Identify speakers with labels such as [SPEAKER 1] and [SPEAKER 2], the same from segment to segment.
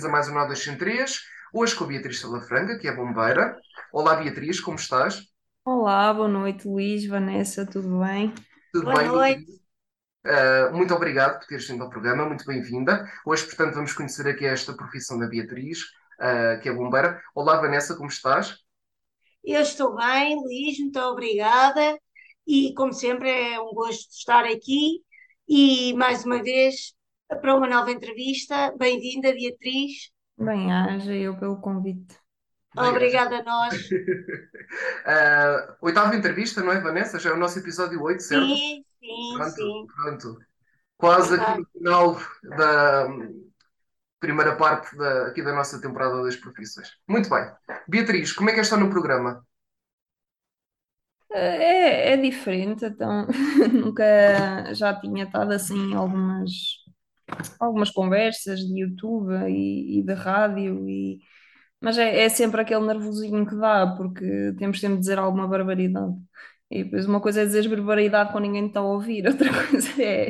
[SPEAKER 1] bem-vindos a mais um Nó 203. Hoje com a Beatriz Salafranca, que é bombeira. Olá, Beatriz, como estás?
[SPEAKER 2] Olá, boa noite, Luís, Vanessa, tudo bem?
[SPEAKER 1] Tudo
[SPEAKER 3] Boa
[SPEAKER 1] bem,
[SPEAKER 3] noite.
[SPEAKER 1] Uh, muito obrigado por teres vindo ao programa, muito bem-vinda. Hoje, portanto, vamos conhecer aqui esta profissão da Beatriz, uh, que é bombeira. Olá, Vanessa, como estás?
[SPEAKER 3] Eu estou bem, Luís, muito obrigada. E, como sempre, é um gosto de estar aqui. E, mais uma vez, para uma nova entrevista. Bem-vinda, Beatriz.
[SPEAKER 2] Bem-aja eu pelo convite.
[SPEAKER 3] Obrigada a nós.
[SPEAKER 1] uh, oitava entrevista, não é, Vanessa? Já é o nosso episódio 8, certo?
[SPEAKER 3] Sim, sim,
[SPEAKER 1] Pronto,
[SPEAKER 3] sim.
[SPEAKER 1] pronto. Quase aqui no final da primeira parte da, aqui da nossa temporada das profissões. Muito bem. Beatriz, como é que está no programa?
[SPEAKER 2] É, é diferente, então nunca já tinha estado assim algumas, algumas conversas de YouTube e, e de rádio, e, mas é, é sempre aquele nervosinho que dá, porque temos sempre de dizer alguma barbaridade. E depois uma coisa é dizer barbaridade quando ninguém está a ouvir, outra coisa é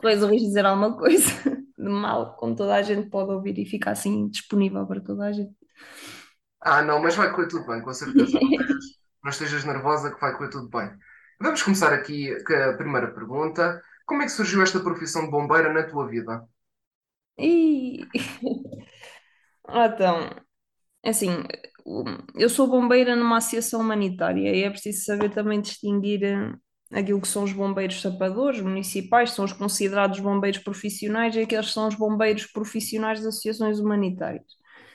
[SPEAKER 2] correr o risco de dizer alguma coisa de mal, quando toda a gente pode ouvir e ficar assim disponível para toda a gente.
[SPEAKER 1] Ah, não, mas vai correr tudo bem, com certeza. Não estejas, não estejas nervosa que vai correr tudo bem. Vamos começar aqui com a primeira pergunta. Como é que surgiu esta profissão de bombeira na tua vida?
[SPEAKER 2] E então, assim, eu sou bombeira numa associação humanitária e é preciso saber também distinguir eh, aquilo que são os bombeiros sapadores municipais, são os considerados bombeiros profissionais e aqueles que são os bombeiros profissionais das associações humanitárias.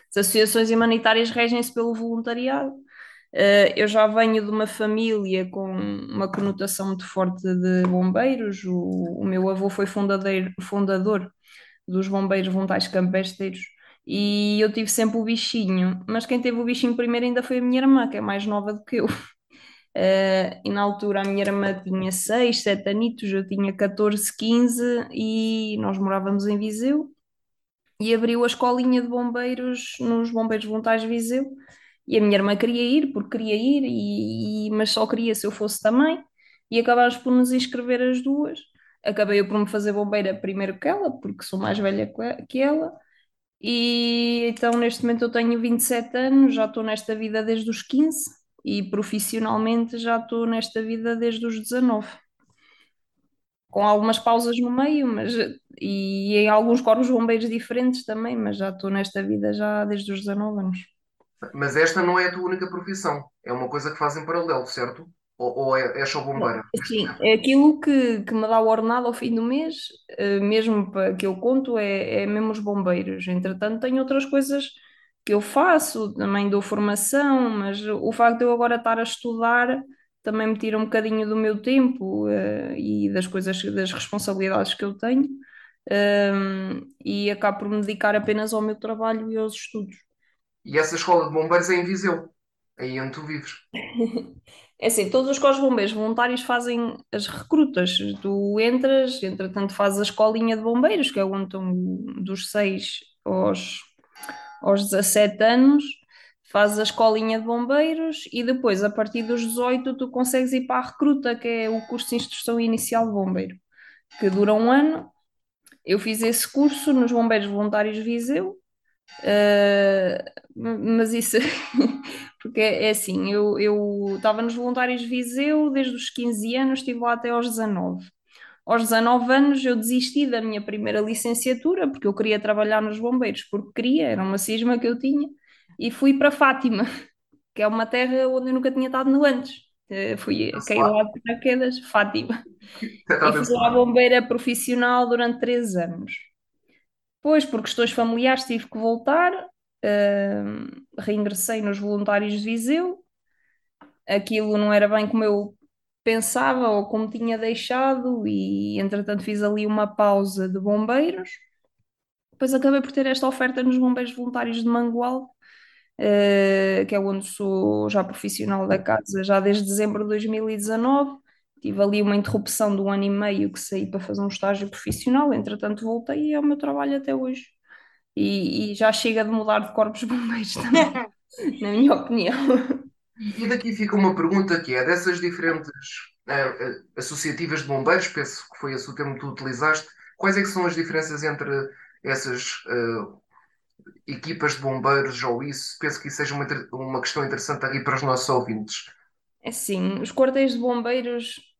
[SPEAKER 2] As associações humanitárias regem-se pelo voluntariado. Eh, Eu já venho de uma família com uma conotação muito forte de bombeiros. O, o meu avô foi fundador dos bombeiros voluntários campesteiros e eu tive sempre o bichinho, mas quem teve o bichinho primeiro ainda foi a minha irmã, que é mais nova do que eu. Eh, e na altura a minha irmã tinha 6, 7 anitos, eu tinha 14, 15 e nós morávamos em Viseu e abriu a escolinha de bombeiros nos Bombeiros Voluntários Viseu. E a minha irmã queria ir, porque queria ir, e, e- mas só queria se eu fosse também. E acabámos por nos inscrever as duas. Acabei eu por me fazer bombeira primeiro que ela, porque sou mais velha que ela. E então neste momento eu tenho 27 anos, já estou nesta vida desde os 15 e profissionalmente já estou nesta vida desde os 19 com algumas pausas no meio, mas e em alguns corpos bombeiros diferentes também, mas já estou nesta vida já desde os 19 anos.
[SPEAKER 1] Mas esta não é a tua única profissão. É uma coisa que fazem em paralelo, certo? Ou, ou é, é só bombeira?
[SPEAKER 2] Sim, é aquilo que, que me dá o ordenado ao fim do mês, eh, mesmo para que eu conto, é, é mesmo os bombeiros. Entretanto, tenho outras coisas que eu faço, também dou formação, mas o facto de eu agora estar a estudar também me tira um bocadinho do meu tempo, eh, e das coisas, das responsabilidades que eu tenho, ehm, e acabo por me dedicar apenas ao meu trabalho e aos estudos.
[SPEAKER 1] E essa escola de bombeiros é em Viseu, aí onde tu vives.
[SPEAKER 2] É assim, todos os corpos bombeiros voluntários fazem as recrutas. Tu entras, entretanto fazes a escolinha de bombeiros, que é onde estão dos 6 aos, aos 17 anos, fazes a escolinha de bombeiros e depois, a partir dos 18, tu consegues ir para a recruta, que é o curso de instrução inicial de bombeiro, que dura um ano. Eu fiz esse curso nos Bombeiros Voluntários Viseu, Uh, mas isso, porque é, é assim, eu eu estava nos Voluntários Viseu desde os 15 anos, estive lá até aos 19. Aos 19 anos eu desisti da minha primeira licenciatura, porque eu queria trabalhar nos bombeiros, porque queria, era uma cisma que eu tinha, e fui para Fátima, que é uma terra onde eu nunca tinha estado no antes. Uh, fui,
[SPEAKER 1] Está-se
[SPEAKER 2] caí
[SPEAKER 1] lá.
[SPEAKER 2] de paraquedas, Fátima, e fui lá bombeira profissional durante 3 anos. Pois, por questões familiares tive que voltar, hum, reingressei nos voluntários de Viseu, aquilo não era bem como eu pensava ou como tinha deixado, e entretanto fiz ali uma pausa de bombeiros. Depois acabei por ter esta oferta nos Bombeiros Voluntários de Mangualde, eh, que é onde sou já profissional da casa, já desde dezembro de 2019. Tive ali uma interrupção de um ano e meio que saí para fazer um estágio profissional, entretanto voltei e é o meu trabalho até hoje. E, e já chega de mudar de corpos de bombeiros também, na minha opinião.
[SPEAKER 1] E daqui fica uma pergunta que é, dessas diferentes eh, associativas de bombeiros, penso que foi esse o termo que tu utilizaste, quais é que são as diferenças entre essas eh, equipas de bombeiros ou isso, penso que isso seja uma, uma questão interessante aqui para os nossos ouvintes.
[SPEAKER 2] É sim, os quartéis de bombeiros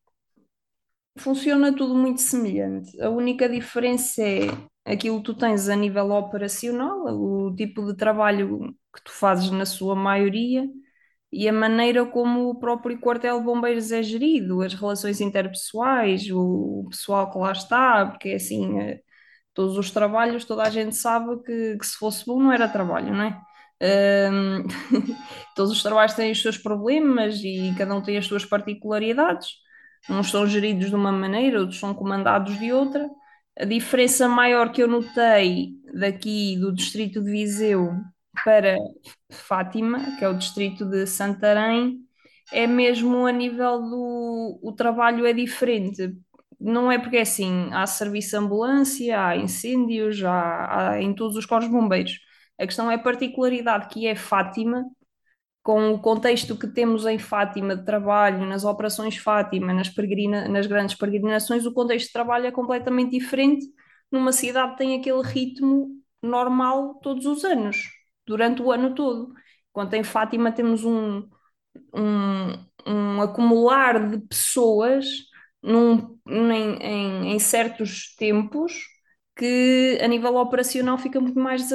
[SPEAKER 2] funciona tudo muito semelhante. A única diferença é aquilo que tu tens a nível operacional, o tipo de trabalho que tu fazes na sua maioria e a maneira como o próprio quartel de bombeiros é gerido, as relações interpessoais, o pessoal que lá está, porque é assim, eh, todos os trabalhos, toda a gente sabe que, que se fosse bom não era trabalho, não é? Um, todos os trabalhos têm os seus problemas e cada um tem as suas particularidades. Uns são geridos de uma maneira, outros são comandados de outra. A diferença maior que eu notei daqui do distrito de Viseu para Fátima, que é o distrito de Santarém, é mesmo a nível do o trabalho é diferente. Não é porque é assim, há serviço de ambulância, há incêndios, há, há em todos os corpos bombeiros. A questão é a particularidade que é Fátima, com o contexto que temos em Fátima de trabalho, nas operações Fátima, nas, peregrina, nas grandes peregrinações, o contexto de trabalho é completamente diferente. Numa cidade tem aquele ritmo normal todos os anos, durante o ano todo. Enquanto em Fátima temos um, um, um acumular de pessoas num, em, em, em certos tempos que a nível operacional fica muito mais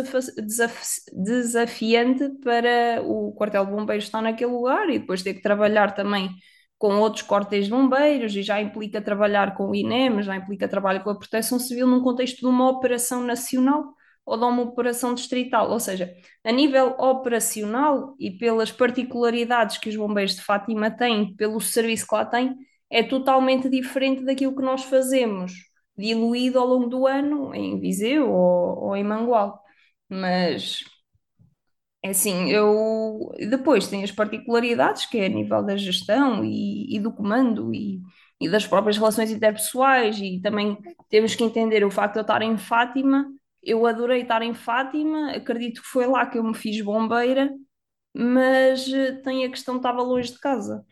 [SPEAKER 2] desafiante para o quartel de bombeiros estar naquele lugar e depois ter que trabalhar também com outros quartéis de bombeiros e já implica trabalhar com o INEM, já implica trabalho com a Proteção Civil num contexto de uma operação nacional ou de uma operação distrital, ou seja, a nível operacional e pelas particularidades que os bombeiros de Fátima têm, pelo serviço que lá têm, é totalmente diferente daquilo que nós fazemos diluído ao longo do ano em Viseu ou, ou em Mangual. Mas é assim, eu depois tem as particularidades que é a nível da gestão e, e do comando e, e, das próprias relações interpessoais e também temos que entender o facto de eu estar em Fátima. Eu adorei estar em Fátima, acredito que foi lá que eu me fiz bombeira, mas eh, tem a questão de estava longe de casa.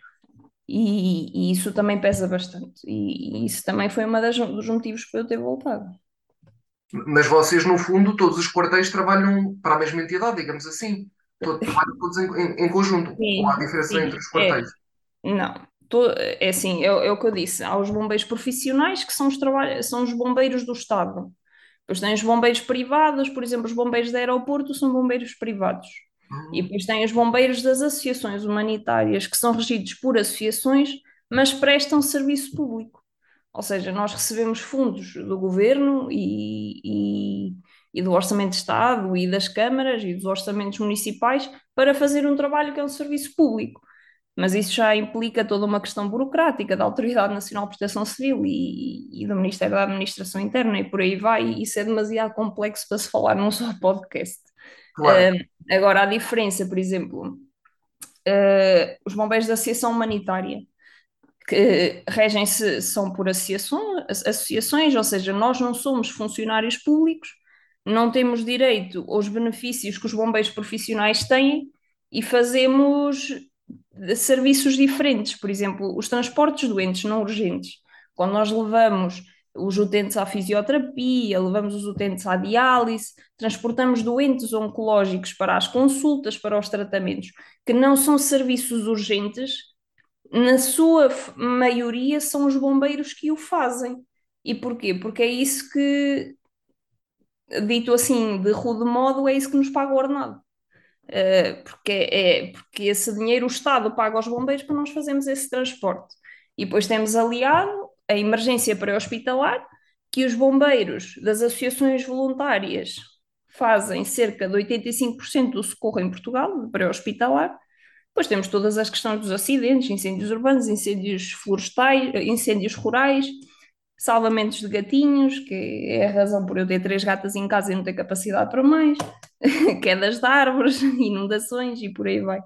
[SPEAKER 2] E, e, isso também pesa bastante. E, e isso também foi um dos motivos para eu ter voltado.
[SPEAKER 1] Mas vocês, no fundo, todos os quartéis trabalham para a mesma entidade, digamos assim. Todo, trabalham todos em, em, em conjunto. Sim, ou há diferença sim, entre os quartéis?
[SPEAKER 2] É, não. Tô, é assim, é, é, o que eu disse. Há os bombeiros profissionais, que são os, são os bombeiros do Estado. Depois tem os bombeiros privados, por exemplo, os bombeiros de aeroporto são bombeiros privados. E depois tem os bombeiros das associações humanitárias, que são regidos por associações, mas prestam serviço público. Ou seja, nós recebemos fundos do governo e, e, e, do Orçamento de Estado e das câmaras e dos orçamentos municipais para fazer um trabalho que é um serviço público. Mas isso já implica toda uma questão burocrática da Autoridade Nacional de Proteção Civil e, e do Ministério da Administração Interna e por aí vai, isso é demasiado complexo para se falar num só podcast. Claro. Uh, agora, a diferença, por exemplo, uh, os bombeiros da Associação Humanitária, que regem-se, são por associações, associações, ou seja, nós não somos funcionários públicos, não temos direito aos benefícios que os bombeiros profissionais têm e fazemos serviços diferentes, por exemplo, os transportes doentes não urgentes. Quando nós levamos os utentes à fisioterapia, levamos os utentes à diálise, transportamos doentes oncológicos para as consultas, para os tratamentos, que não são serviços urgentes, na sua maioria são os bombeiros que o fazem. E porquê? Porque é isso que, dito assim, de rude modo, é isso que nos paga o ordenado. Uh, porque, é, porque esse dinheiro o Estado paga aos bombeiros para nós fazermos esse transporte. E depois temos aliado a emergência pré-hospitalar, que os bombeiros das associações voluntárias fazem cerca de 85% do socorro em Portugal, pré-hospitalar. Depois temos todas as questões dos acidentes, incêndios urbanos, incêndios florestais, incêndios rurais, salvamentos de gatinhos, que é a razão por eu ter três gatas em casa e não ter capacidade para mais, quedas de árvores, inundações e por aí vai.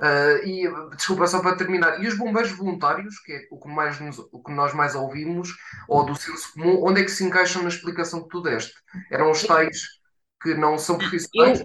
[SPEAKER 1] Uh, e desculpa, só para terminar, e os bombeiros voluntários, que é o que, mais nos, o que nós mais ouvimos, ou do senso comum, onde é que se encaixam na explicação que tu deste? Eram os tais que não são profissionais?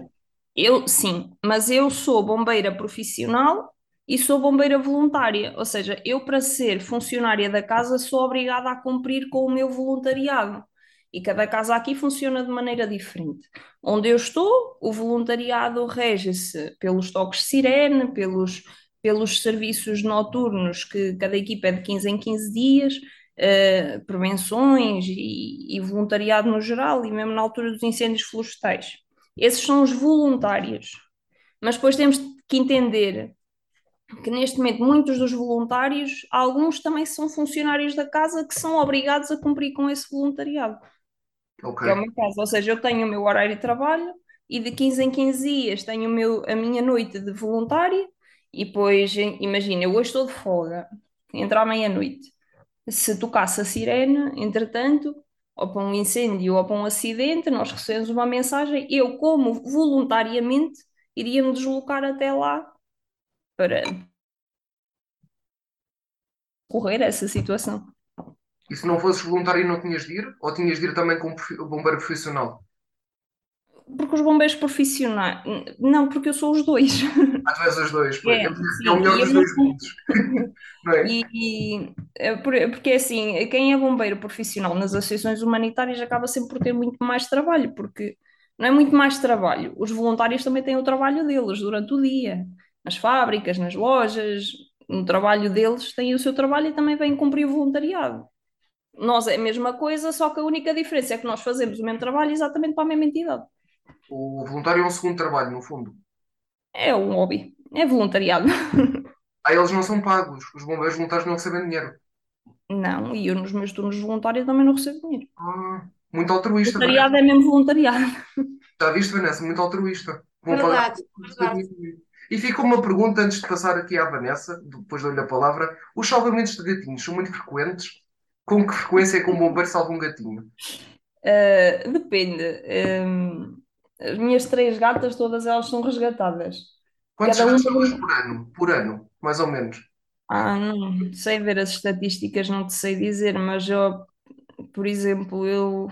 [SPEAKER 2] Eu, eu sim, mas eu sou bombeira profissional e sou bombeira voluntária, ou seja, eu para ser funcionária da casa sou obrigada a cumprir com o meu voluntariado. E cada casa aqui funciona de maneira diferente. Onde eu estou, o voluntariado rege-se pelos toques de sirene, pelos, pelos serviços noturnos, que cada equipa é de 15 em 15 dias, uh, prevenções e, e voluntariado no geral, e mesmo na altura dos incêndios florestais. Esses são os voluntários. Mas depois temos que entender que neste momento muitos dos voluntários, alguns também são funcionários da casa que são obrigados a cumprir com esse voluntariado.
[SPEAKER 1] Ok.
[SPEAKER 2] Que é o meu caso. Ou seja, eu tenho o meu horário de trabalho e de 15 em 15 dias tenho o meu, a minha noite de voluntário e depois, imagina, eu hoje estou de folga, entra à meia-noite. Se tocasse a sirene, entretanto, ou para um incêndio ou para um acidente, nós recebemos uma mensagem, eu, como voluntariamente, iria me deslocar até lá para correr essa situação.
[SPEAKER 1] E se não fosses voluntário não tinhas de ir? Ou tinhas de ir também como bombeiro profissional?
[SPEAKER 2] Porque os bombeiros profissionais. Não, porque eu sou os dois.
[SPEAKER 1] Ah, tu és os dois, é, é, sim, é o melhor dos dois mundos.
[SPEAKER 2] é? E, é porque assim, quem é bombeiro profissional nas associações humanitárias acaba sempre por ter muito mais trabalho, porque não é muito mais trabalho. Os voluntários também têm o trabalho deles durante o dia nas fábricas, nas lojas, no trabalho deles, têm o seu trabalho e também vêm cumprir o voluntariado. Nós é a mesma coisa, só que a única diferença é que nós fazemos o mesmo trabalho exatamente para a mesma entidade.
[SPEAKER 1] O voluntário é um segundo trabalho, no fundo.
[SPEAKER 2] É um hobby, é voluntariado.
[SPEAKER 1] Ah, eles não são pagos, os bombeiros voluntários não recebem dinheiro.
[SPEAKER 2] Não, e eu nos meus turnos voluntários também não recebo dinheiro.
[SPEAKER 1] Ah, muito altruísta.
[SPEAKER 2] Voluntariado Vanessa. é mesmo voluntariado.
[SPEAKER 1] Já viste, Vanessa? Muito altruísta.
[SPEAKER 3] Verdade, verdade.
[SPEAKER 1] E fica uma pergunta antes de passar aqui à Vanessa, depois dou-lhe a palavra. Os salvamentos de gatinhos são muito frequentes? Com que frequência é que um bombeiro salva um gatinho?
[SPEAKER 2] Uh, depende. Um, as minhas três gatas, todas elas são resgatadas.
[SPEAKER 1] Quantos Cada resgates por ano? Por ano, mais ou menos?
[SPEAKER 2] Ah, não sei ver as estatísticas, não te sei dizer, mas eu, por exemplo, eu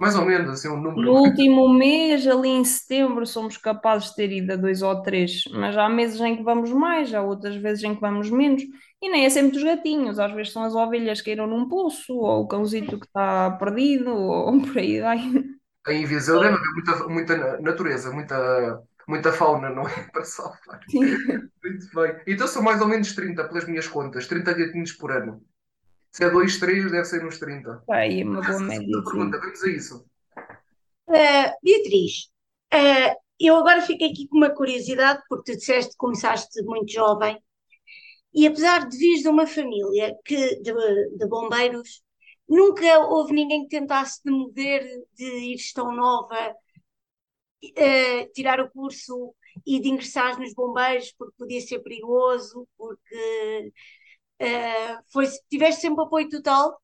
[SPEAKER 1] mais ou menos, assim, um número.
[SPEAKER 2] No último mês, ali em setembro, somos capazes de ter ido a dois ou três, mas há meses em que vamos mais, há outras vezes em que vamos menos, e nem é sempre os gatinhos, às vezes são as ovelhas que irão num poço, ou o cãozito que está perdido, ou por aí vai.
[SPEAKER 1] Em Viseu deve haver muita, muita natureza, muita, muita fauna, não é? Para salvar. Sim. Muito bem. Então são mais ou menos 30, pelas minhas contas, 30 gatinhos por ano. Se é 2, 3, deve ser nos 30.
[SPEAKER 2] Aí, uma boa média.
[SPEAKER 1] pergunta, vamos a isso.
[SPEAKER 3] Uh, Beatriz, uh, eu agora fico aqui com uma curiosidade, porque tu disseste que começaste muito jovem, e apesar de vir de uma família que, de, de bombeiros, nunca houve ninguém que tentasse de mover, de ir tão nova, uh, tirar o curso e de ingressar nos bombeiros, porque podia ser perigoso, porque Uh, foi, tiveste sempre apoio total?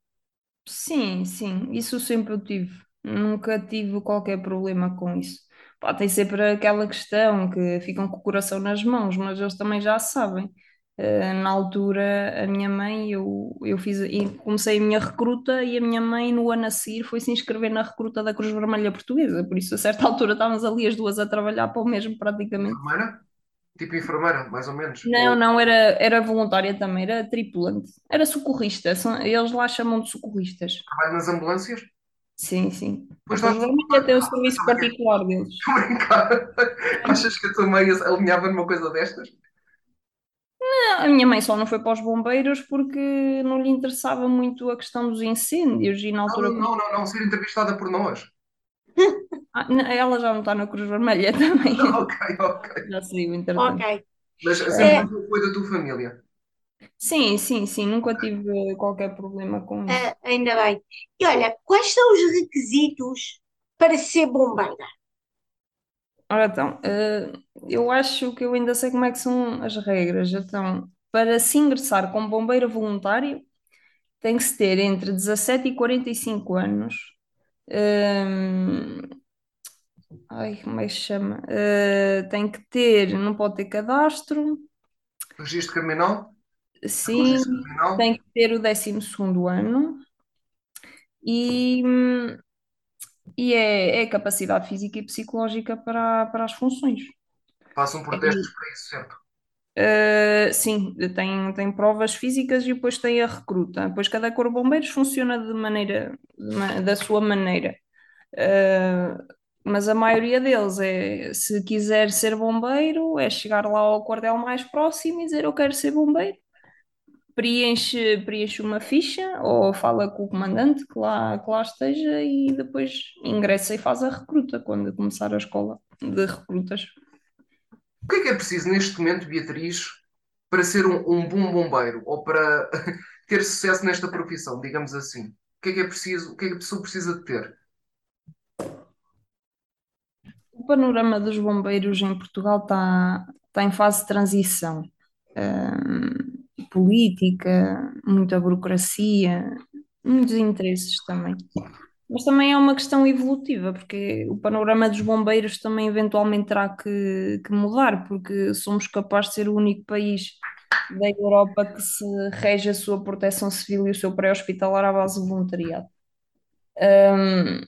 [SPEAKER 2] Sim, sim, isso sempre eu tive. Nunca tive qualquer problema com isso. Pá, tem sempre aquela questão que ficam com o coração nas mãos, mas eles também já sabem. Uh, na altura, a minha mãe, eu, eu fiz, comecei a minha recruta e a minha mãe, no ano a seguir, foi se inscrever na recruta da Cruz Vermelha Portuguesa. Por isso, a certa altura, estávamos ali as duas a trabalhar para o mesmo, praticamente.
[SPEAKER 1] Semana? Tipo enfermeira, mais ou menos?
[SPEAKER 2] Não, Ou... não, era, era voluntária também, era tripulante. Era socorrista, são, eles lá chamam de socorristas.
[SPEAKER 1] Trabalha nas ambulâncias?
[SPEAKER 2] Sim, sim. Pois família tem um serviço particular deles.
[SPEAKER 1] Achas que a tua mãe alinhava numa coisa destas?
[SPEAKER 2] Não, a minha mãe só não foi para os bombeiros porque não lhe interessava muito a questão dos incêndios e na altura.
[SPEAKER 1] Não, não, não, não, ser entrevistada por nós.
[SPEAKER 2] Ah, não, ela já não está na Cruz Vermelha também.
[SPEAKER 1] ok, ok.
[SPEAKER 2] Já saiu, entretanto.
[SPEAKER 3] Ok.
[SPEAKER 1] Mas sempre é... foi da tua família?
[SPEAKER 2] Sim, sim, sim. Nunca tive qualquer problema com isso.
[SPEAKER 3] Uh, ainda bem. E olha, quais são os requisitos para ser bombeira?
[SPEAKER 2] Ora então, uh, eu acho que eu ainda sei como é que são as regras. Então, para se ingressar como bombeiro voluntário, tem que se ter entre 17 e 45 anos. Ai, como é que se chama? Uh, tem que ter, não pode ter cadastro.
[SPEAKER 1] Registro criminal?
[SPEAKER 2] Sim, Registro criminal? tem que ter o 12 ano e, e é, é capacidade física e psicológica para, para as funções.
[SPEAKER 1] Passam por testes para isso, certo?
[SPEAKER 2] Uh, sim, tem, tem provas físicas e depois tem a recruta. Depois cada corpo de bombeiros funciona de maneira, da sua maneira. Uh, mas a maioria deles é, se quiser ser bombeiro, é chegar lá ao quartel mais próximo e dizer eu quero ser bombeiro. Preenche, preenche uma ficha ou fala com o comandante que lá, que lá esteja e depois ingressa e faz a recruta quando começar a escola de recrutas.
[SPEAKER 1] O que é que é preciso neste momento, Beatriz, para ser um, um bom bombeiro ou para ter sucesso nesta profissão, digamos assim? O que é que é preciso, o que é que a pessoa precisa de ter?
[SPEAKER 2] O panorama dos bombeiros em Portugal está, está em fase de transição. Política, muita burocracia, muitos interesses também. Mas também é uma questão evolutiva, porque o panorama dos bombeiros também eventualmente terá que, que mudar, porque somos capazes de ser o único país da Europa que se rege a sua proteção civil e o seu pré-hospitalar à base de voluntariado. Um,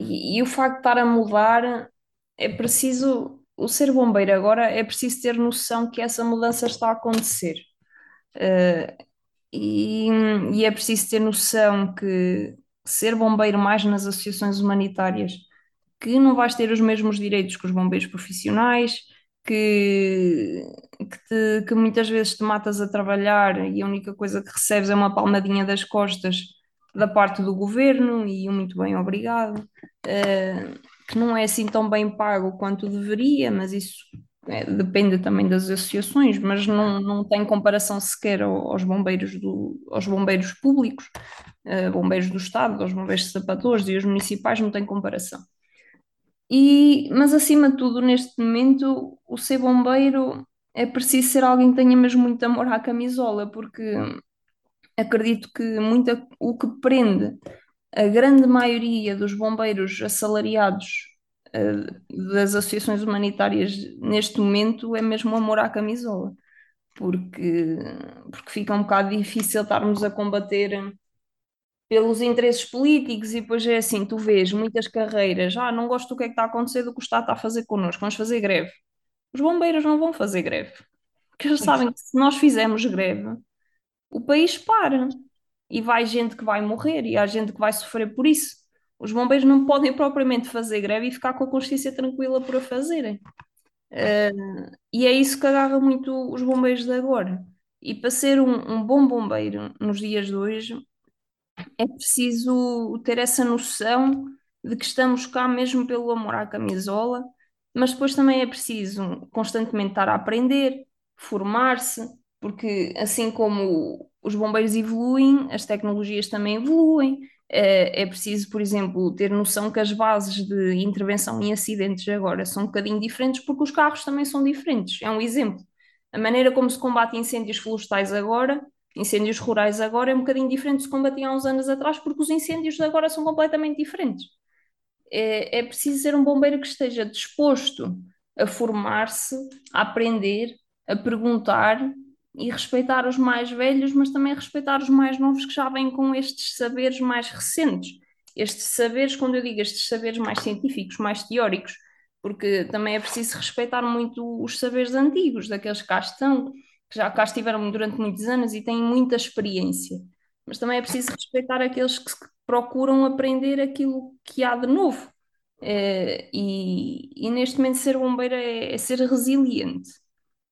[SPEAKER 2] e, e, o facto de estar a mudar é preciso, o ser bombeiro agora é preciso ter noção que essa mudança está a acontecer. Uh, e, e é preciso ter noção que ser bombeiro mais nas associações humanitárias, que não vais ter os mesmos direitos que os bombeiros profissionais, que, que, te, que muitas vezes te matas a trabalhar e a única coisa que recebes é uma palmadinha das costas da parte do governo e um muito bem obrigado, uh, que não é assim tão bem pago quanto deveria, mas isso depende também das associações, mas não, não tem comparação sequer aos bombeiros, do, aos bombeiros públicos, uh, bombeiros do Estado, aos bombeiros sapadores e os municipais, não tem comparação. E, mas acima de tudo, neste momento, o ser bombeiro é preciso ser alguém que tenha mesmo muito amor à camisola, porque acredito que muita, o que prende a grande maioria dos bombeiros assalariados das associações humanitárias neste momento é mesmo o amor à camisola, porque, porque fica um bocado difícil estarmos a combater pelos interesses políticos e depois é assim, tu vês muitas carreiras, ah, não gosto do que é que está a acontecer, do que o Estado está a fazer connosco, vamos fazer greve. Os bombeiros não vão fazer greve, porque eles sabem que se nós fizermos greve, o país para e vai gente que vai morrer e há gente que vai sofrer por isso. Os bombeiros não podem propriamente fazer greve e ficar com a consciência tranquila por a fazerem. Uh, e é isso que agarra muito os bombeiros de agora. E para ser um, um bom bombeiro nos dias de hoje, é preciso ter essa noção de que estamos cá mesmo pelo amor à camisola, mas depois também é preciso constantemente estar a aprender, formar-se, porque assim como os bombeiros evoluem, as tecnologias também evoluem. É, é preciso, por exemplo, ter noção que as bases de intervenção em acidentes agora são um bocadinho diferentes, porque os carros também são diferentes. É um exemplo. A maneira como se combate incêndios florestais agora incêndios rurais agora é um bocadinho diferente de se combatia há uns anos atrás, porque os incêndios de agora são completamente diferentes. É, é preciso ser um bombeiro que esteja disposto a formar-se, a aprender, a perguntar e respeitar os mais velhos, mas também respeitar os mais novos que já vêm com estes saberes mais recentes. Estes saberes, quando eu digo estes saberes mais científicos, mais teóricos, porque também é preciso respeitar muito os saberes antigos, daqueles que cá estão, que já cá estiveram durante muitos anos e têm muita experiência. Mas também é preciso respeitar aqueles que procuram aprender aquilo que há de novo. É, e, e, neste momento ser bombeiro é, é, ser resiliente.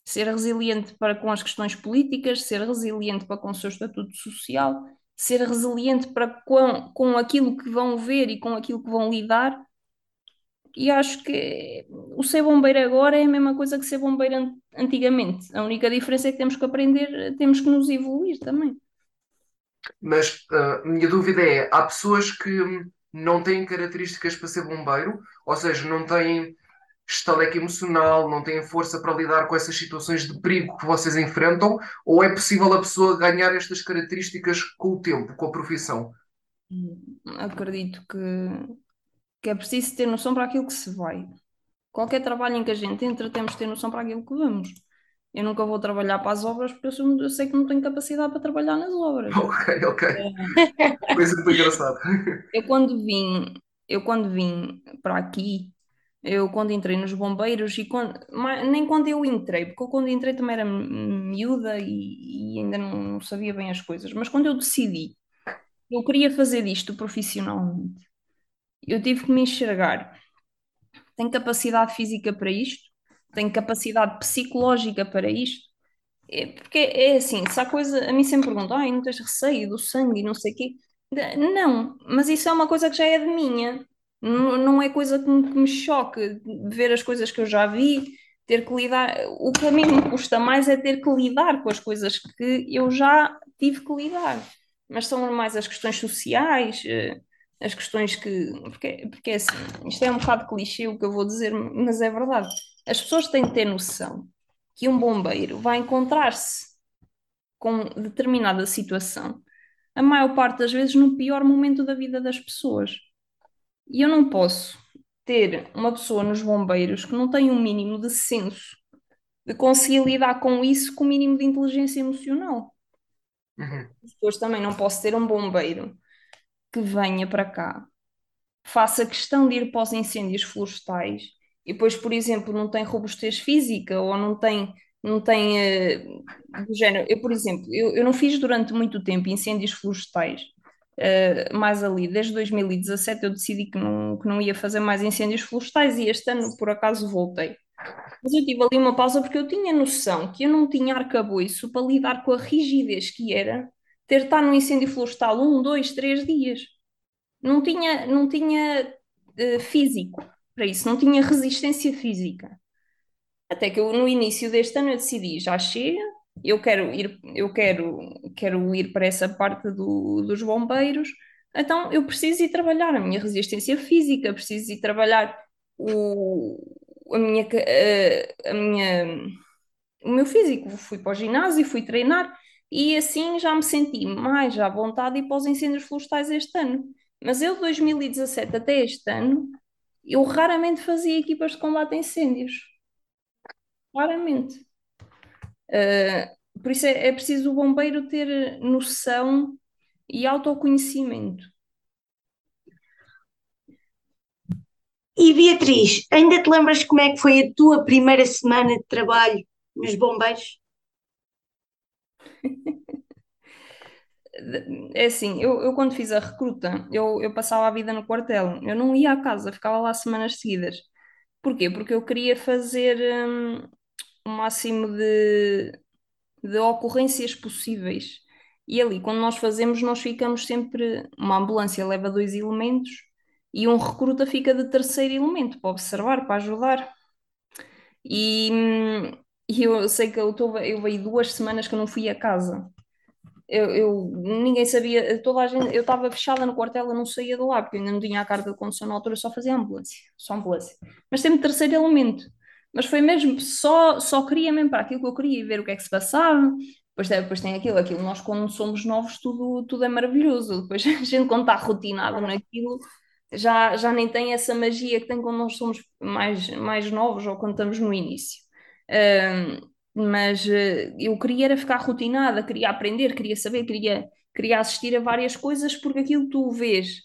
[SPEAKER 2] Ser resiliente para com as questões políticas, ser resiliente para com o seu estatuto social, ser resiliente para com, com aquilo que vão ver e com aquilo que vão lidar e acho que o ser bombeiro agora é a mesma coisa que ser bombeiro antigamente. A única diferença é que temos que aprender, temos que nos evoluir também.
[SPEAKER 1] Mas a uh, minha dúvida é: há pessoas que não têm características para ser bombeiro, ou seja, não têm estaleca emocional, não têm força para lidar com essas situações de perigo que vocês enfrentam, ou é possível a pessoa ganhar estas características com o tempo, com a profissão?
[SPEAKER 2] Acredito que que é preciso ter noção para aquilo que se vai. Qualquer trabalho em que a gente entra, temos de ter noção para aquilo que vamos. Eu nunca vou trabalhar para as obras porque eu, eu sei que não tenho capacidade para trabalhar nas obras.
[SPEAKER 1] Ok, ok. É... Coisa muito engraçada.
[SPEAKER 2] Eu quando vim, eu quando vim para aqui, Eu quando entrei nos bombeiros e quando, nem quando eu entrei, porque eu quando entrei também era miúda e, e ainda não, não sabia bem as coisas, mas quando eu decidi eu queria fazer isto profissionalmente, eu tive que me enxergar. Tenho capacidade física para isto? Tenho capacidade psicológica para isto? É, porque é assim, se há coisa, a mim sempre perguntam, ai, não tens receio do sangue e não sei o quê. Não, mas isso é uma coisa que já é de minha. Não, não é coisa que me, que me choque ver as coisas que eu já vi, ter que lidar. O que a mim me custa mais é ter que lidar com as coisas que eu já tive que lidar. Mas são mais as questões sociais, eh, as questões que. Porque, porque é assim, isto é um bocado clichê o que eu vou dizer, mas é verdade. As pessoas têm de ter noção que um bombeiro vai encontrar-se com determinada situação, a maior parte das vezes no pior momento da vida das pessoas. E eu não posso ter uma pessoa nos bombeiros que não tem um mínimo de senso de conseguir lidar com isso com o mínimo de inteligência emocional. Uhum. Depois também não posso ter um bombeiro que venha para cá, faça questão de ir para os incêndios florestais e depois, por exemplo, não tem robustez física ou não tem, não tem uh, do género. Eu, por exemplo, eu, eu não fiz durante muito tempo incêndios florestais, uh, mais ali, desde 2017 eu decidi que não, que não ia fazer mais incêndios florestais e este ano, por acaso, voltei. Mas eu tive ali uma pausa porque eu tinha noção que eu não tinha arcabouço para lidar com a rigidez que era ter estar no incêndio florestal um, dois, três dias. Não tinha, não tinha uh, físico para isso, não tinha resistência física. Até que eu, no início deste ano eu decidi, já chega, eu quero ir, eu quero, quero ir para essa parte do, dos bombeiros, então eu preciso ir trabalhar a minha resistência física, preciso ir trabalhar o, a minha, a, a minha, o meu físico. Fui para o ginásio, fui treinar e assim já me senti mais à vontade e para os incêndios florestais este ano. Mas eu, de 2017 até este ano, eu raramente fazia equipas de combate a incêndios. Raramente. Uh, por isso é, é preciso o bombeiro ter noção e autoconhecimento.
[SPEAKER 3] E Beatriz, ainda te lembras como é que foi a tua primeira semana de trabalho nos bombeiros?
[SPEAKER 2] É assim, eu, eu quando fiz a recruta, eu, eu passava a vida no quartel, eu não ia à casa, ficava lá semanas seguidas. Porquê? Porque eu queria fazer hum, o máximo de, de ocorrências possíveis. E ali, quando nós fazemos, nós ficamos sempre. Uma ambulância leva dois elementos e um recruta fica de terceiro elemento para observar, para ajudar. E, e eu sei que eu, tô, eu veio duas semanas que eu não fui a casa. Eu, eu, ninguém sabia, toda a gente, eu estava fechada no quartel, eu não saía de lá, porque ainda não tinha a carta de condução na altura, só fazia ambulância, só ambulância. Mas sempre terceiro elemento. Mas foi mesmo, só, só queria mesmo para aquilo que eu queria, ver o que é que se passava. Depois, depois tem aquilo, aquilo, nós quando somos novos tudo, tudo é maravilhoso. Depois a gente quando está rotinado naquilo, já, já nem tem essa magia que tem quando nós somos mais, mais novos ou quando estamos no início. Um, mas uh, eu queria era ficar rotinada, queria aprender, queria saber, queria, queria assistir a várias coisas, porque aquilo que tu vês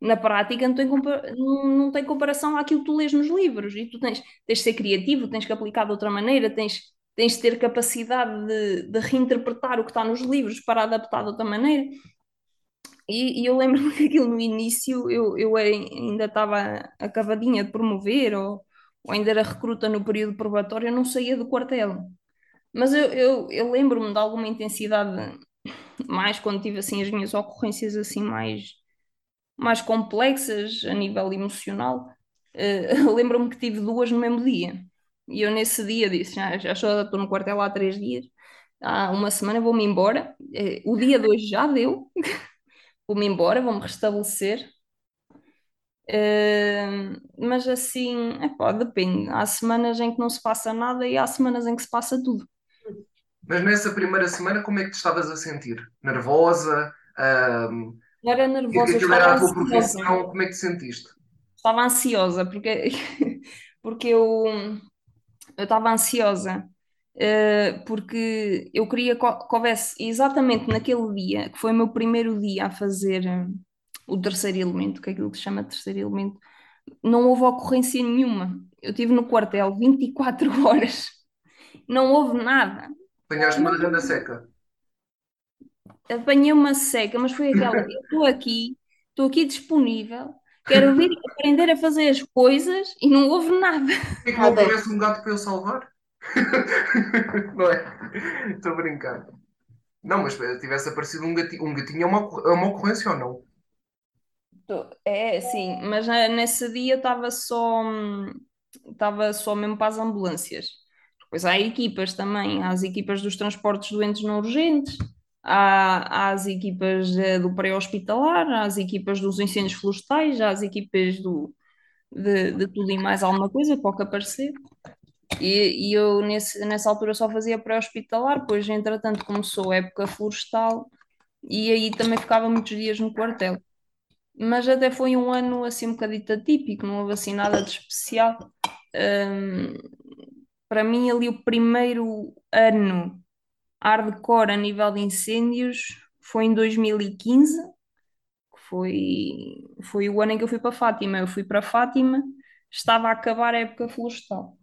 [SPEAKER 2] na prática não tem, não, tem comparação àquilo que tu lês nos livros. E tu tens, tens de ser criativo, tens que aplicar de outra maneira, tens, tens de ter capacidade de, de reinterpretar o que está nos livros para adaptar de outra maneira. E, e eu lembro-me que aquilo no início eu, eu ainda estava acabadinha de promover, ou, ou ainda era recruta no período probatório, eu não saía do quartel. Mas eu, eu, eu lembro-me de alguma intensidade mais quando tive assim as minhas ocorrências assim mais, mais complexas a nível emocional. Uh, lembro-me que tive duas no mesmo dia. E eu nesse dia disse, já, já estou no quartel há três dias, há uma semana vou-me embora. Uh, o dia de hoje já deu. vou-me embora, vou-me restabelecer. Uh, mas assim, é pá, depende. Há semanas em que não se passa nada e há semanas em que se passa tudo.
[SPEAKER 1] Mas nessa primeira semana, como é que te estavas a sentir? Nervosa?
[SPEAKER 2] Era nervosa.
[SPEAKER 1] Aquilo era a tua profissão, como é que te sentiste?
[SPEAKER 2] Estava ansiosa, porque, porque eu eu estava ansiosa uh, porque eu queria que houvesse exatamente naquele dia, que foi o meu primeiro dia a fazer uh, o terceiro elemento, que é aquilo que se chama terceiro elemento, não houve ocorrência nenhuma. Eu estive no quartel 24 horas, não houve nada.
[SPEAKER 1] Apanhaste uma grande seca.
[SPEAKER 2] Apanhei uma seca, mas foi aquela: eu estou aqui, estou aqui disponível, quero vir aprender a fazer as coisas e não houve nada.
[SPEAKER 1] E que não aparece um gato para eu salvar? não é? Estou a brincar. Não, mas se tivesse aparecido um gatinho, um gatinho é uma, é uma ocorrência ou não?
[SPEAKER 2] É, sim, mas nesse dia estava só, estava só mesmo para as ambulâncias. Depois há equipas também, há as equipas dos transportes doentes não urgentes, há, as equipas eh, do pré-hospitalar, as equipas dos incêndios florestais, as equipas do, de, de tudo e mais alguma coisa, que aparecer. E, e eu nesse, nessa altura só fazia pré-hospitalar, depois entretanto começou a época florestal e aí também ficava muitos dias no quartel. Mas até foi um ano assim um bocadito atípico, não houve assim nada de especial. Um, para mim ali o primeiro ano hardcore a nível de incêndios foi em 2015, que foi, foi o ano em que eu fui para Fátima. Eu fui para Fátima, estava a acabar a época florestal.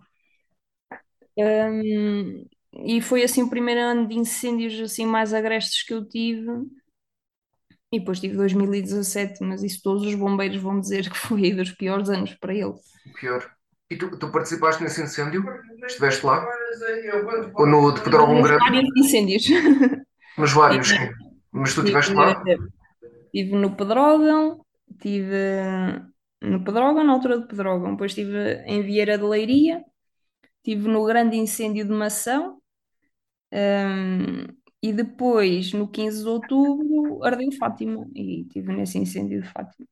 [SPEAKER 2] Um, e foi assim o primeiro ano de incêndios assim mais agrestes que eu tive. E depois tive 2017, mas isso todos os bombeiros vão dizer que foi dos piores anos para ele.
[SPEAKER 1] Pior. E tu, tu participaste nesse incêndio? Estiveste lá? Ou no de Pedrógão Grande?
[SPEAKER 2] vários incêndios.
[SPEAKER 1] Nos vários, sim. Mas tu estiveste lá?
[SPEAKER 2] Estive no Pedrógão, estive no Pedrógão, na altura de Pedrógão, depois estive em Vieira de Leiria, estive no grande incêndio de Mação, um, e depois, no 15 de outubro, ardeu Fátima, e estive nesse incêndio de Fátima.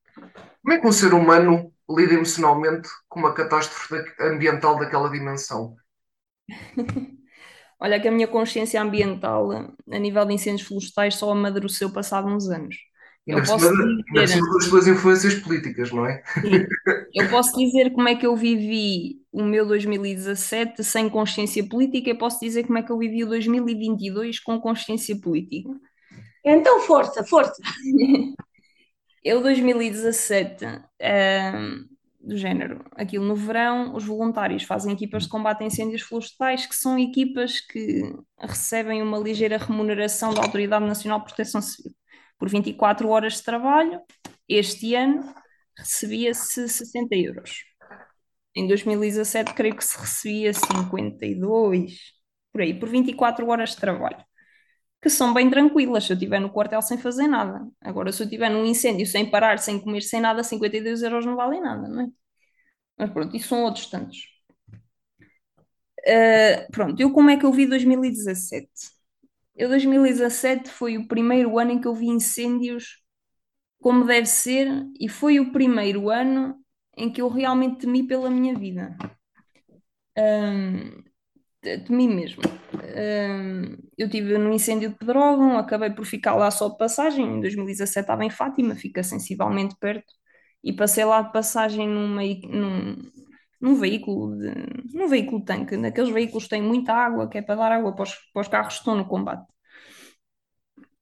[SPEAKER 1] Como é que um ser humano lida emocionalmente com uma catástrofe ambiental daquela dimensão?
[SPEAKER 2] Olha, que a minha consciência ambiental a nível de incêndios florestais só amadureceu passado uns anos.
[SPEAKER 1] Eu posso dizer, as suas influências políticas, não é?
[SPEAKER 2] Sim. Eu posso dizer como é que eu vivi o meu 2017 sem consciência política, eu posso dizer como é que eu vivi o 2022 com consciência política.
[SPEAKER 3] Então, força, força!
[SPEAKER 2] Eu, 2017, um, do género, aquilo no verão, os voluntários fazem equipas de combate a incêndios florestais, que são equipas que recebem uma ligeira remuneração da Autoridade Nacional de Proteção Civil. Por 24 horas de trabalho, este ano recebia-se 60 euros. Em 2017, creio que se recebia 52, por aí, por 24 horas de trabalho que são bem tranquilas se eu estiver no quartel sem fazer nada. Agora, se eu estiver num incêndio sem parar, sem comer, sem nada, 52 euros não valem nada, não é? Mas pronto, isso são outros tantos. Uh, pronto, eu como é que eu vi 2017? Eu 2017 foi o primeiro ano em que eu vi incêndios como deve ser e foi o primeiro ano em que eu realmente temi pela minha vida. Um, temi mesmo. Um, eu tive no incêndio de Pedrógão, acabei por ficar lá só de passagem. Em 2017 estava em Fátima, fica sensivelmente perto, e passei lá de passagem numa, num, num veículo de, num veículo tanque, naqueles veículos têm muita água, que é para dar água para os, para os carros que estão no combate.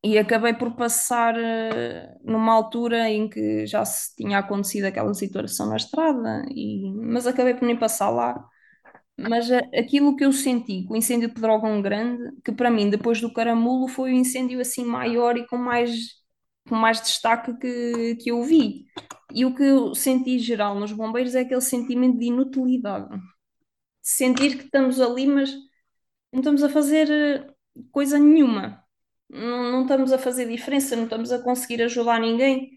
[SPEAKER 2] E acabei por passar uh, numa altura em que já se tinha acontecido aquela situação na estrada, e, mas acabei por nem passar lá mas aquilo que eu senti com o incêndio de Pedrógão Grande, que para mim, depois do Caramulo, foi o incêndio assim maior e com mais, com mais destaque que, que eu vi. E o que eu senti geral nos bombeiros é aquele sentimento de inutilidade. Sentir que estamos ali, mas não estamos a fazer eh, coisa nenhuma. Não, não estamos a fazer diferença, não estamos a conseguir ajudar ninguém.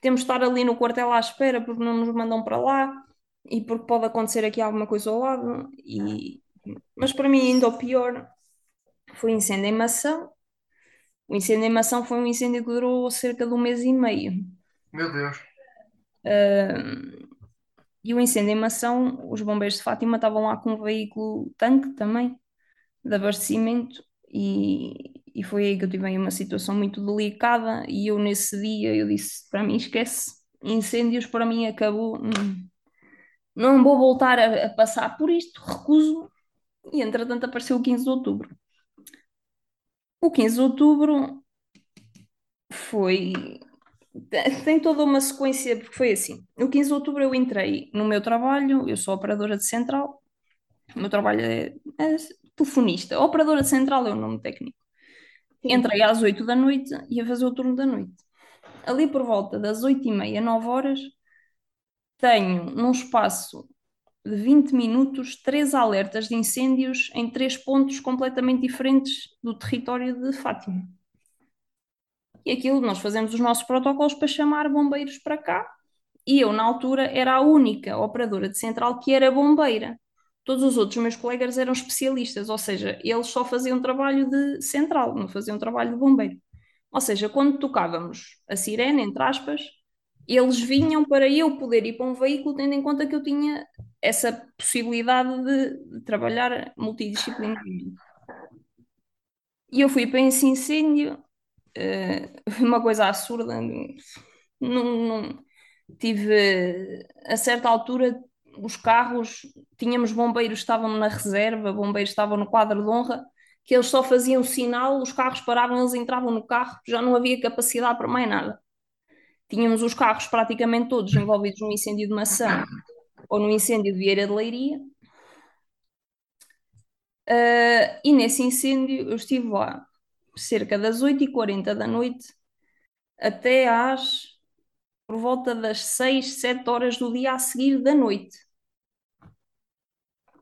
[SPEAKER 2] Temos de estar ali no quartel à espera porque não nos mandam para lá e porque pode acontecer aqui alguma coisa ao lado. E... Mas para mim, ainda o pior foi o incêndio em Mação. O incêndio em Mação foi um incêndio que durou cerca de um mês e meio.
[SPEAKER 1] Meu Deus!
[SPEAKER 2] Uh, e o incêndio em Mação, os bombeiros de Fátima estavam lá com um veículo tanque também, de abastecimento, e, e foi aí que eu tive uma situação muito delicada. E eu, nesse dia, eu disse: para mim, esquece, incêndios para mim acabou. Hum não vou voltar a, a passar por isto, recuso. E entretanto apareceu o 15 de outubro. O 15 de outubro foi tem toda uma sequência, porque foi assim. No 15 de outubro eu entrei no meu trabalho, eu sou operadora de central, o meu trabalho é, é telefonista. Operadora de central é o nome técnico. Entrei às 8 da noite e ia fazer o turno da noite. Ali por volta das 8 e meia, 9 horas, tenho num espaço de 20 minutos três alertas de incêndios em três pontos completamente diferentes do território de Fátima. E aquilo, nós fazemos os nossos protocolos para chamar bombeiros para cá. E eu, na altura, era a única operadora de central que era bombeira. Todos os outros meus colegas eram especialistas, ou seja, eles só faziam trabalho de central, não faziam trabalho de bombeiro. Ou seja, quando tocávamos a sirene, entre aspas, eles vinham para eu poder ir para um veículo, tendo em conta que eu tinha essa possibilidade de, trabalhar multidisciplinarmente. E eu fui para esse incêndio, uh, uma coisa absurda, não, não, tive, a certa altura, os carros, tínhamos bombeiros que estavam na reserva, bombeiros estavam no quadro de honra, que eles só faziam sinal, os carros paravam, eles entravam no carro, já não havia capacidade para mais nada. Tínhamos os carros praticamente todos envolvidos num incêndio de maçã ou num incêndio de Vieira de Leiria. Uh, e nesse incêndio eu estive lá cerca das 8h40 da noite até às por volta das 6, 7 horas do dia a seguir da noite.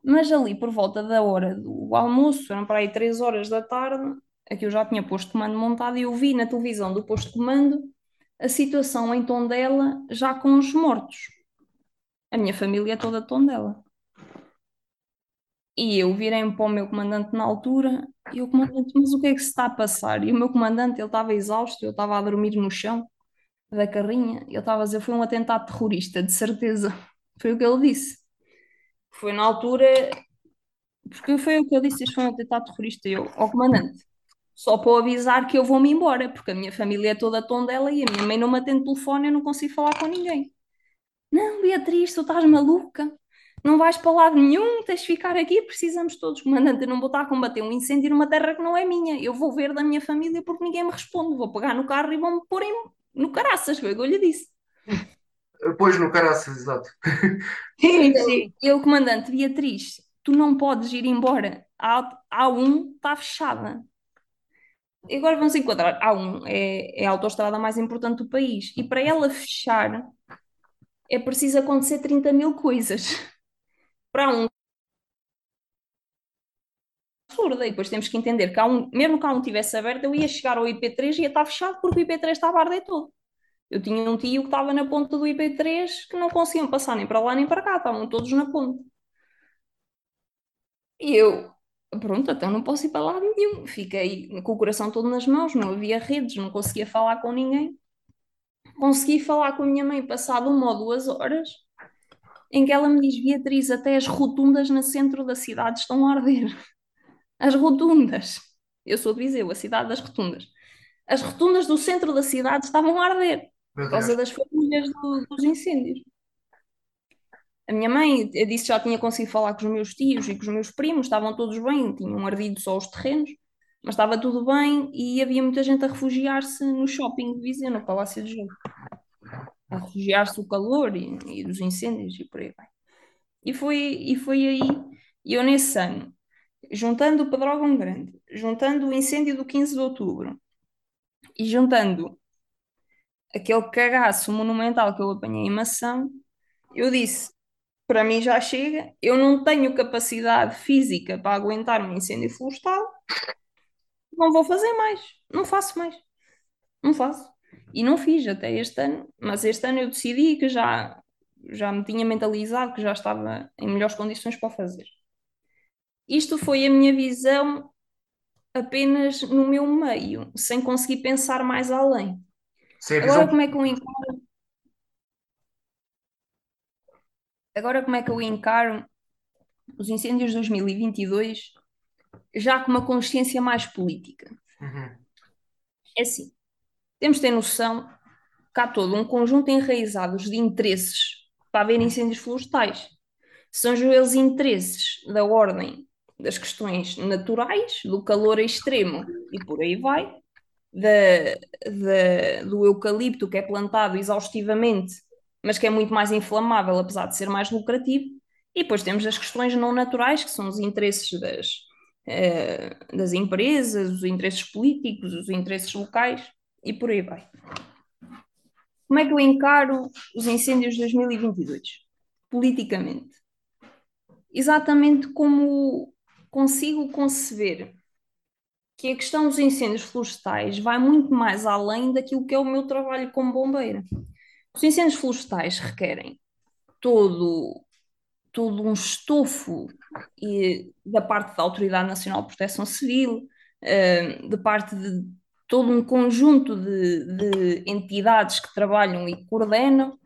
[SPEAKER 2] Mas ali por volta da hora do almoço, eram para aí 3 horas da tarde, aqui eu já tinha posto comando montado e eu vi na televisão do posto comando a situação em Tondela já com os mortos. A minha família é toda de Tondela. E eu virei-me para o meu comandante na altura e o comandante, mas o que é que se está a passar? E o meu comandante, ele estava exausto, eu estava a dormir no chão da carrinha, ele estava a dizer, foi um atentado terrorista, de certeza. Foi o que ele disse. Foi na altura, porque foi o que ele disse, foi um atentado terrorista. Eu, ao comandante, só para avisar que eu vou-me embora, porque a minha família é toda tondela e a minha mãe não me atende telefone, eu não consigo falar com ninguém. Não, Beatriz, tu estás maluca? não vais para lado nenhum, tens de ficar aqui, precisamos todos. Comandante, eu não vou estar a combater um incêndio numa terra que não é minha. Eu vou ver da minha família porque ninguém me responde. Vou pegar no carro e vão-me pôr em, no caraças, foi o que eu lhe disse.
[SPEAKER 1] Pois, no caraças, exato.
[SPEAKER 2] Sim, sim. Eu, comandante, Beatriz, tu não podes ir embora. A A1 está fechada. Agora vamos enquadrar. A1 é, é a autoestrada mais importante do país. E para ela fechar, é preciso acontecer 30 mil coisas para um absurda. E depois temos que entender que um, mesmo que a um tivesse aberto, eu ia chegar ao IP3 e ia estar fechado porque o IP3 estava a arder todo. Eu tinha um tio que estava na ponta do IP3 que não conseguiam passar nem para lá nem para cá, estavam todos na ponta. E eu, pronto, então não posso ir para lá nenhum. Fiquei com o coração todo nas mãos, não havia redes, não conseguia falar com ninguém. Consegui falar com a minha mãe passado uma ou duas horas em que ela me diz: Beatriz, até as rotundas no centro da cidade estão a arder. As rotundas. Eu sou de Viseu, a cidade das rotundas. As rotundas do centro da cidade estavam a arder por causa das famílias do, dos incêndios. A minha mãe, eu disse que já tinha conseguido falar com os meus tios e com os meus primos, estavam todos bem, tinham ardido só os terrenos, mas estava tudo bem e havia muita gente a refugiar-se no shopping de Viseu, no Palácio de Gelo a refugiar-se do calor e, e, dos incêndios e por aí vai. E foi, e foi aí, eu nesse ano, juntando o Pedrógão Grande, juntando o incêndio do 15 de outubro e juntando aquele cagaço monumental que eu apanhei em Mação, eu disse, para mim já chega, eu não tenho capacidade física para aguentar um incêndio florestal, não vou fazer mais, não faço mais, não faço. E não fiz até este ano, mas este ano eu decidi que já, já me tinha mentalizado que já estava em melhores condições para fazer. Isto foi a minha visão apenas no meu meio, sem conseguir pensar mais além. Sim, Agora como é que eu? Agora como é que eu encaro os incêndios de 2022 já com uma consciência mais política? Uhum. É assim, temos de ter noção que há todo um conjunto enraizado de interesses para haver incêndios florestais. São eles interesses da ordem das questões naturais, do calor extremo e por aí vai, da, da, do eucalipto que é plantado exaustivamente, mas que é muito mais inflamável, apesar de ser mais lucrativo. E depois temos as questões não naturais, que são os interesses das, eh, das empresas, os interesses políticos, os interesses locais e por aí vai. Como é que eu encaro os incêndios de 2022? Politicamente. Exatamente como consigo conceber que a questão dos incêndios florestais vai muito mais além daquilo que é o meu trabalho como bombeira. Os incêndios florestais requerem todo, todo um estofo e, da parte da Autoridade Nacional de Proteção Civil, uh, de parte de todo um conjunto de, de entidades que trabalham e coordenam,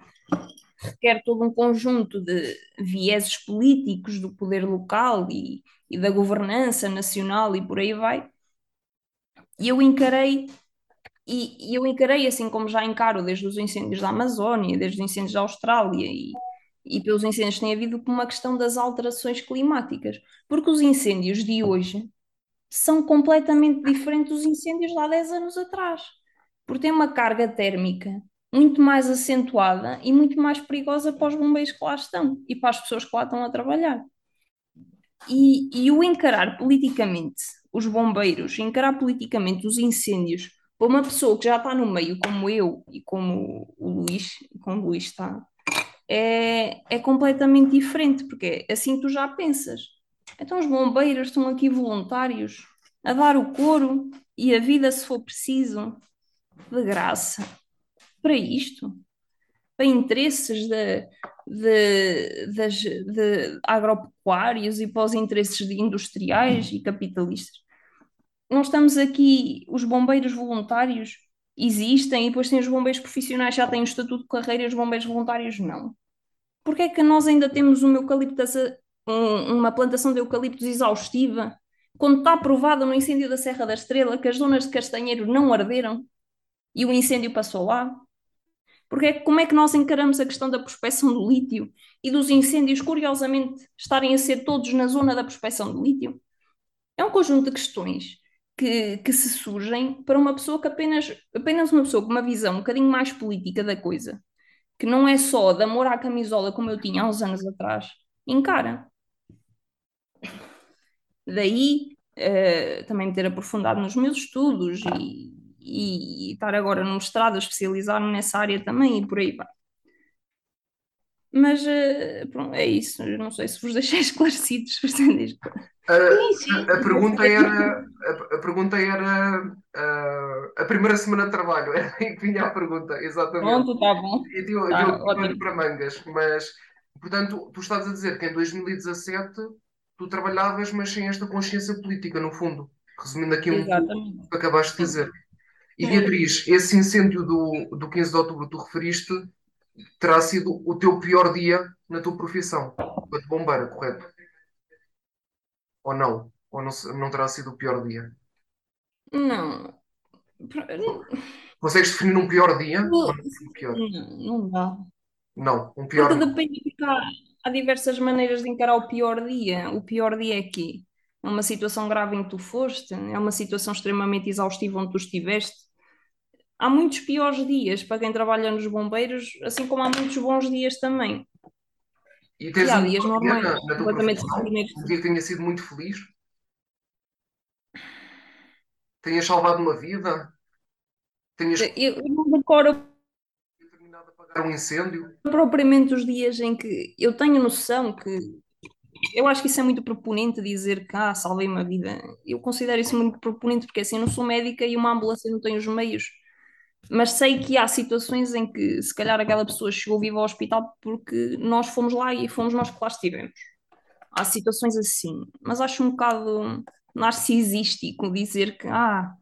[SPEAKER 2] requer todo um conjunto de vieses políticos do poder local e, e da governança nacional e por aí vai. E eu encarei, e, e, eu encarei assim como já encaro desde os incêndios da Amazónia, desde os incêndios da Austrália e, e pelos incêndios que tem havido, como uma questão das alterações climáticas. Porque os incêndios de hoje são completamente diferentes dos incêndios de há 10 anos atrás. Porque têm uma carga térmica muito mais acentuada e muito mais perigosa para os bombeiros que lá estão e para as pessoas que lá estão a trabalhar. E, e o encarar politicamente os bombeiros, encarar politicamente os incêndios para uma pessoa que já está no meio, como eu e como o Luís, como o Luís está, é, é completamente diferente, porque assim tu já pensas. Então os bombeiros estão aqui voluntários a dar o couro e a vida se for preciso, de graça para isto, para interesses de, de, das, de agropecuários e para os interesses de industriais e capitalistas. Nós estamos aqui, os bombeiros voluntários existem e depois tem os bombeiros profissionais já têm o estatuto de carreira e os bombeiros voluntários não. Porquê é que nós ainda temos uma, uma plantação de eucaliptos exaustiva quando está provado no incêndio da Serra da Estrela que as zonas de castanheiro não arderam e o incêndio passou lá? Porque é, como é que nós encaramos a questão da prospecção do lítio e dos incêndios, curiosamente, estarem a ser todos na zona da prospecção do lítio? É um conjunto de questões que, que se surgem para uma pessoa que apenas, apenas uma pessoa com uma visão um bocadinho mais política da coisa, que não é só de amor à camisola como eu tinha há uns anos atrás, encara. Daí uh, também ter aprofundado nos meus estudos e, e, e estar agora no mestrado a especializar-me nessa área também e por aí vai. Mas uh, pronto, é isso. Eu não sei se vos deixei esclarecidos.
[SPEAKER 1] A, a, a pergunta era, a, a pergunta era a, a primeira semana de trabalho, era aí que vinha a pergunta, exatamente.
[SPEAKER 2] Pronto, está bom.
[SPEAKER 1] E deu, ah, deu para mangas, mas portanto, tu estás a dizer que em 2017 tu trabalhavas, mas sem esta consciência política, no fundo, resumindo aqui um pouco o que acabaste de dizer. E Beatriz, esse incêndio do, do 15 de outubro que tu referiste terá sido o teu pior dia na tua profissão, enquanto bombeira, correto? Ou não? Ou não, não terá sido o pior dia?
[SPEAKER 2] Não.
[SPEAKER 1] Consegues definir um pior dia?
[SPEAKER 2] Não, pior? não, não dá.
[SPEAKER 1] Não, um pior
[SPEAKER 2] Porque depende, há, há diversas maneiras de encarar o pior dia. O pior dia é que é uma situação grave em que tu foste, é uma situação extremamente exaustiva onde tu estiveste, há muitos piores dias para quem trabalha nos bombeiros, assim como há muitos bons dias também.
[SPEAKER 1] E tens e há dias normais, na, na completamente Um dia que tenha sido muito feliz? Tenhas salvado uma vida?
[SPEAKER 2] Tenhas... Eu, não decoro
[SPEAKER 1] um incêndio?
[SPEAKER 2] Propriamente os dias em que eu tenho noção que eu acho que isso é muito proponente dizer que ah, salvei uma vida. Eu considero isso muito proponente porque assim eu não sou médica e uma ambulância não tem os meios mas sei que há situações em que se calhar aquela pessoa chegou viva ao hospital porque nós fomos lá e fomos nós que lá estivemos. Há situações assim, mas acho um bocado narcisístico dizer que ah,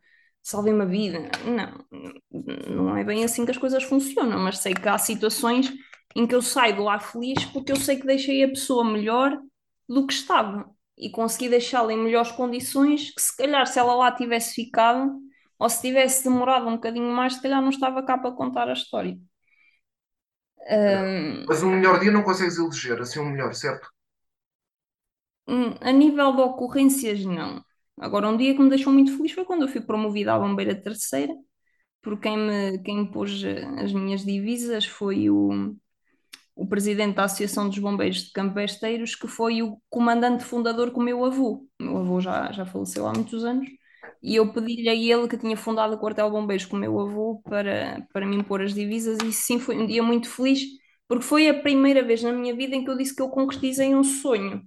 [SPEAKER 2] salvei uma vida. Não, não é bem assim que as coisas funcionam, mas sei que há situações em que eu saio de lá feliz porque eu sei que deixei a pessoa melhor do que estava e consegui deixá-la em melhores condições que se calhar se ela lá tivesse ficado ou se tivesse demorado um bocadinho mais, se calhar não estava cá para contar a história.
[SPEAKER 1] Um, Mas um melhor dia não consegues eleger, assim um melhor, certo?
[SPEAKER 2] Hum, a nível de ocorrências, não. Agora, um dia que me deixou muito feliz foi quando eu fui promovida à bombeira terceira, porque quem me, quem me pôs eh, as minhas divisas foi o, o presidente da Associação dos Bombeiros de Campesteiros, que foi o comandante fundador com o meu avô. O meu avô já, já faleceu há muitos anos, e eu pedi-lhe a ele que tinha fundado o quartel Bombeiros com o meu avô para, para me impor as divisas, e sim, foi um dia muito feliz, porque foi a primeira vez na minha vida em que eu disse que eu concretizei um sonho.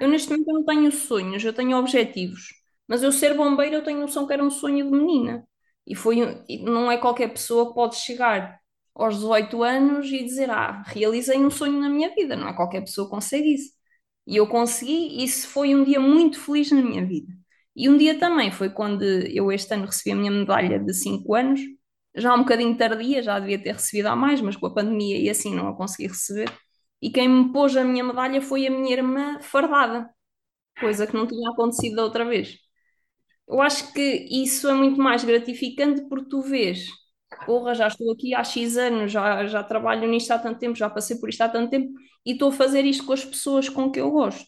[SPEAKER 2] Eu neste momento não tenho sonhos, eu tenho objetivos, mas eu ser bombeiro eu tenho noção que era um sonho de menina. E foi, não é qualquer pessoa que pode chegar aos 18 anos e dizer, ah, realizei um sonho na minha vida, não é qualquer pessoa que consegue isso. E eu consegui, e isso foi um dia muito feliz na minha vida. E um dia também foi quando eu este ano recebi a minha medalha de 5 anos, já um bocadinho tardia, já devia ter recebido há mais, mas com a pandemia e assim não a consegui receber. E quem me pôs a minha medalha foi a minha irmã fardada, coisa que não tinha acontecido da outra vez. Eu acho que isso é muito mais gratificante porque tu vês, porra, já estou aqui há X anos, já, já trabalho nisto há tanto tempo, já passei por isto há tanto tempo e estou a fazer isto com as pessoas com que eu gosto.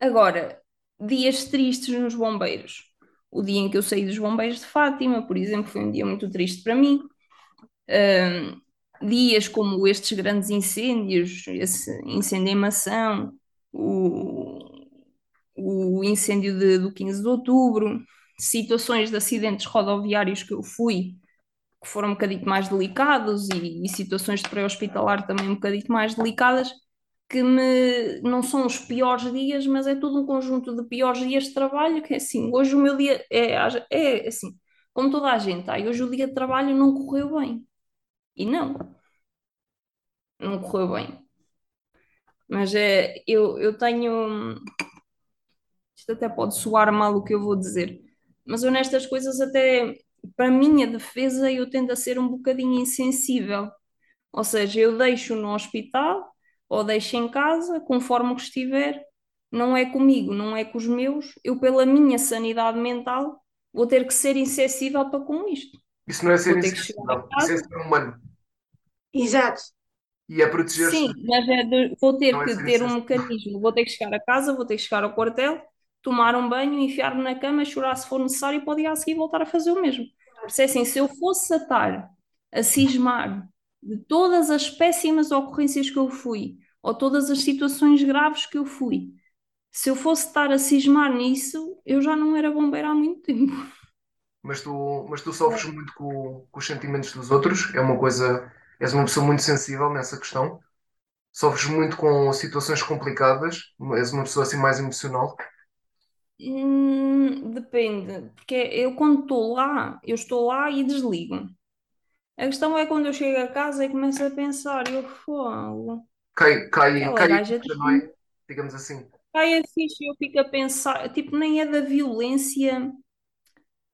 [SPEAKER 2] Agora, dias tristes nos bombeiros. O dia em que eu saí dos bombeiros de Fátima, por exemplo, foi um dia muito triste para mim. Um, dias como estes grandes incêndios, esse incêndio em Mação, o, o incêndio de, do 15 de outubro, situações de acidentes rodoviários que eu fui, que foram um bocadinho mais delicados, e, e situações de pré-hospitalar também um bocadinho mais delicadas, que me, não são os piores dias, mas é todo um conjunto de piores dias de trabalho, que é assim, hoje o meu dia é, é assim, como toda a gente, aí hoje o dia de trabalho não correu bem. E não, não correu bem. Mas é, eu, eu tenho, isto até pode soar mal o que eu vou dizer, mas eu nestas coisas até, para a minha defesa, eu tendo a ser um bocadinho insensível. Ou seja, eu deixo no hospital ou deixo em casa, conforme o que estiver, não é comigo, não é com os meus, eu pela minha sanidade mental vou ter que ser insensível para com isto.
[SPEAKER 1] Isso não é ser insensível, isso é ser humano.
[SPEAKER 3] Exato.
[SPEAKER 1] E é proteger -se.
[SPEAKER 2] Sim, mas é de, vou ter não é que é ter um mecanismo, vou ter que chegar a casa, vou ter que chegar ao quartel, tomar um banho, enfiar-me na cama, chorar se for necessário e para o dia a seguir voltar a fazer o mesmo. Porque assim, se eu fosse a estar a cismar de todas as péssimas ocorrências que eu fui, ou todas as situações graves que eu fui, se eu fosse estar a cismar nisso, eu já não era bombeira há muito tempo.
[SPEAKER 1] Mas tu, mas tu sofres muito com, com os sentimentos dos outros? É uma coisa. És uma pessoa muito sensível nessa questão? Sofres muito com situações complicadas? És uma pessoa assim mais emocional?
[SPEAKER 2] Hum, depende, porque eu quando estou lá, eu estou lá e desligo. A questão é quando eu chego a casa e começo a pensar, eu falo,
[SPEAKER 1] Cai, cai,
[SPEAKER 2] aquela
[SPEAKER 1] cai
[SPEAKER 2] gaja
[SPEAKER 1] não é? Digamos assim.
[SPEAKER 2] cai a ficha e eu fico a pensar, tipo, nem é da violência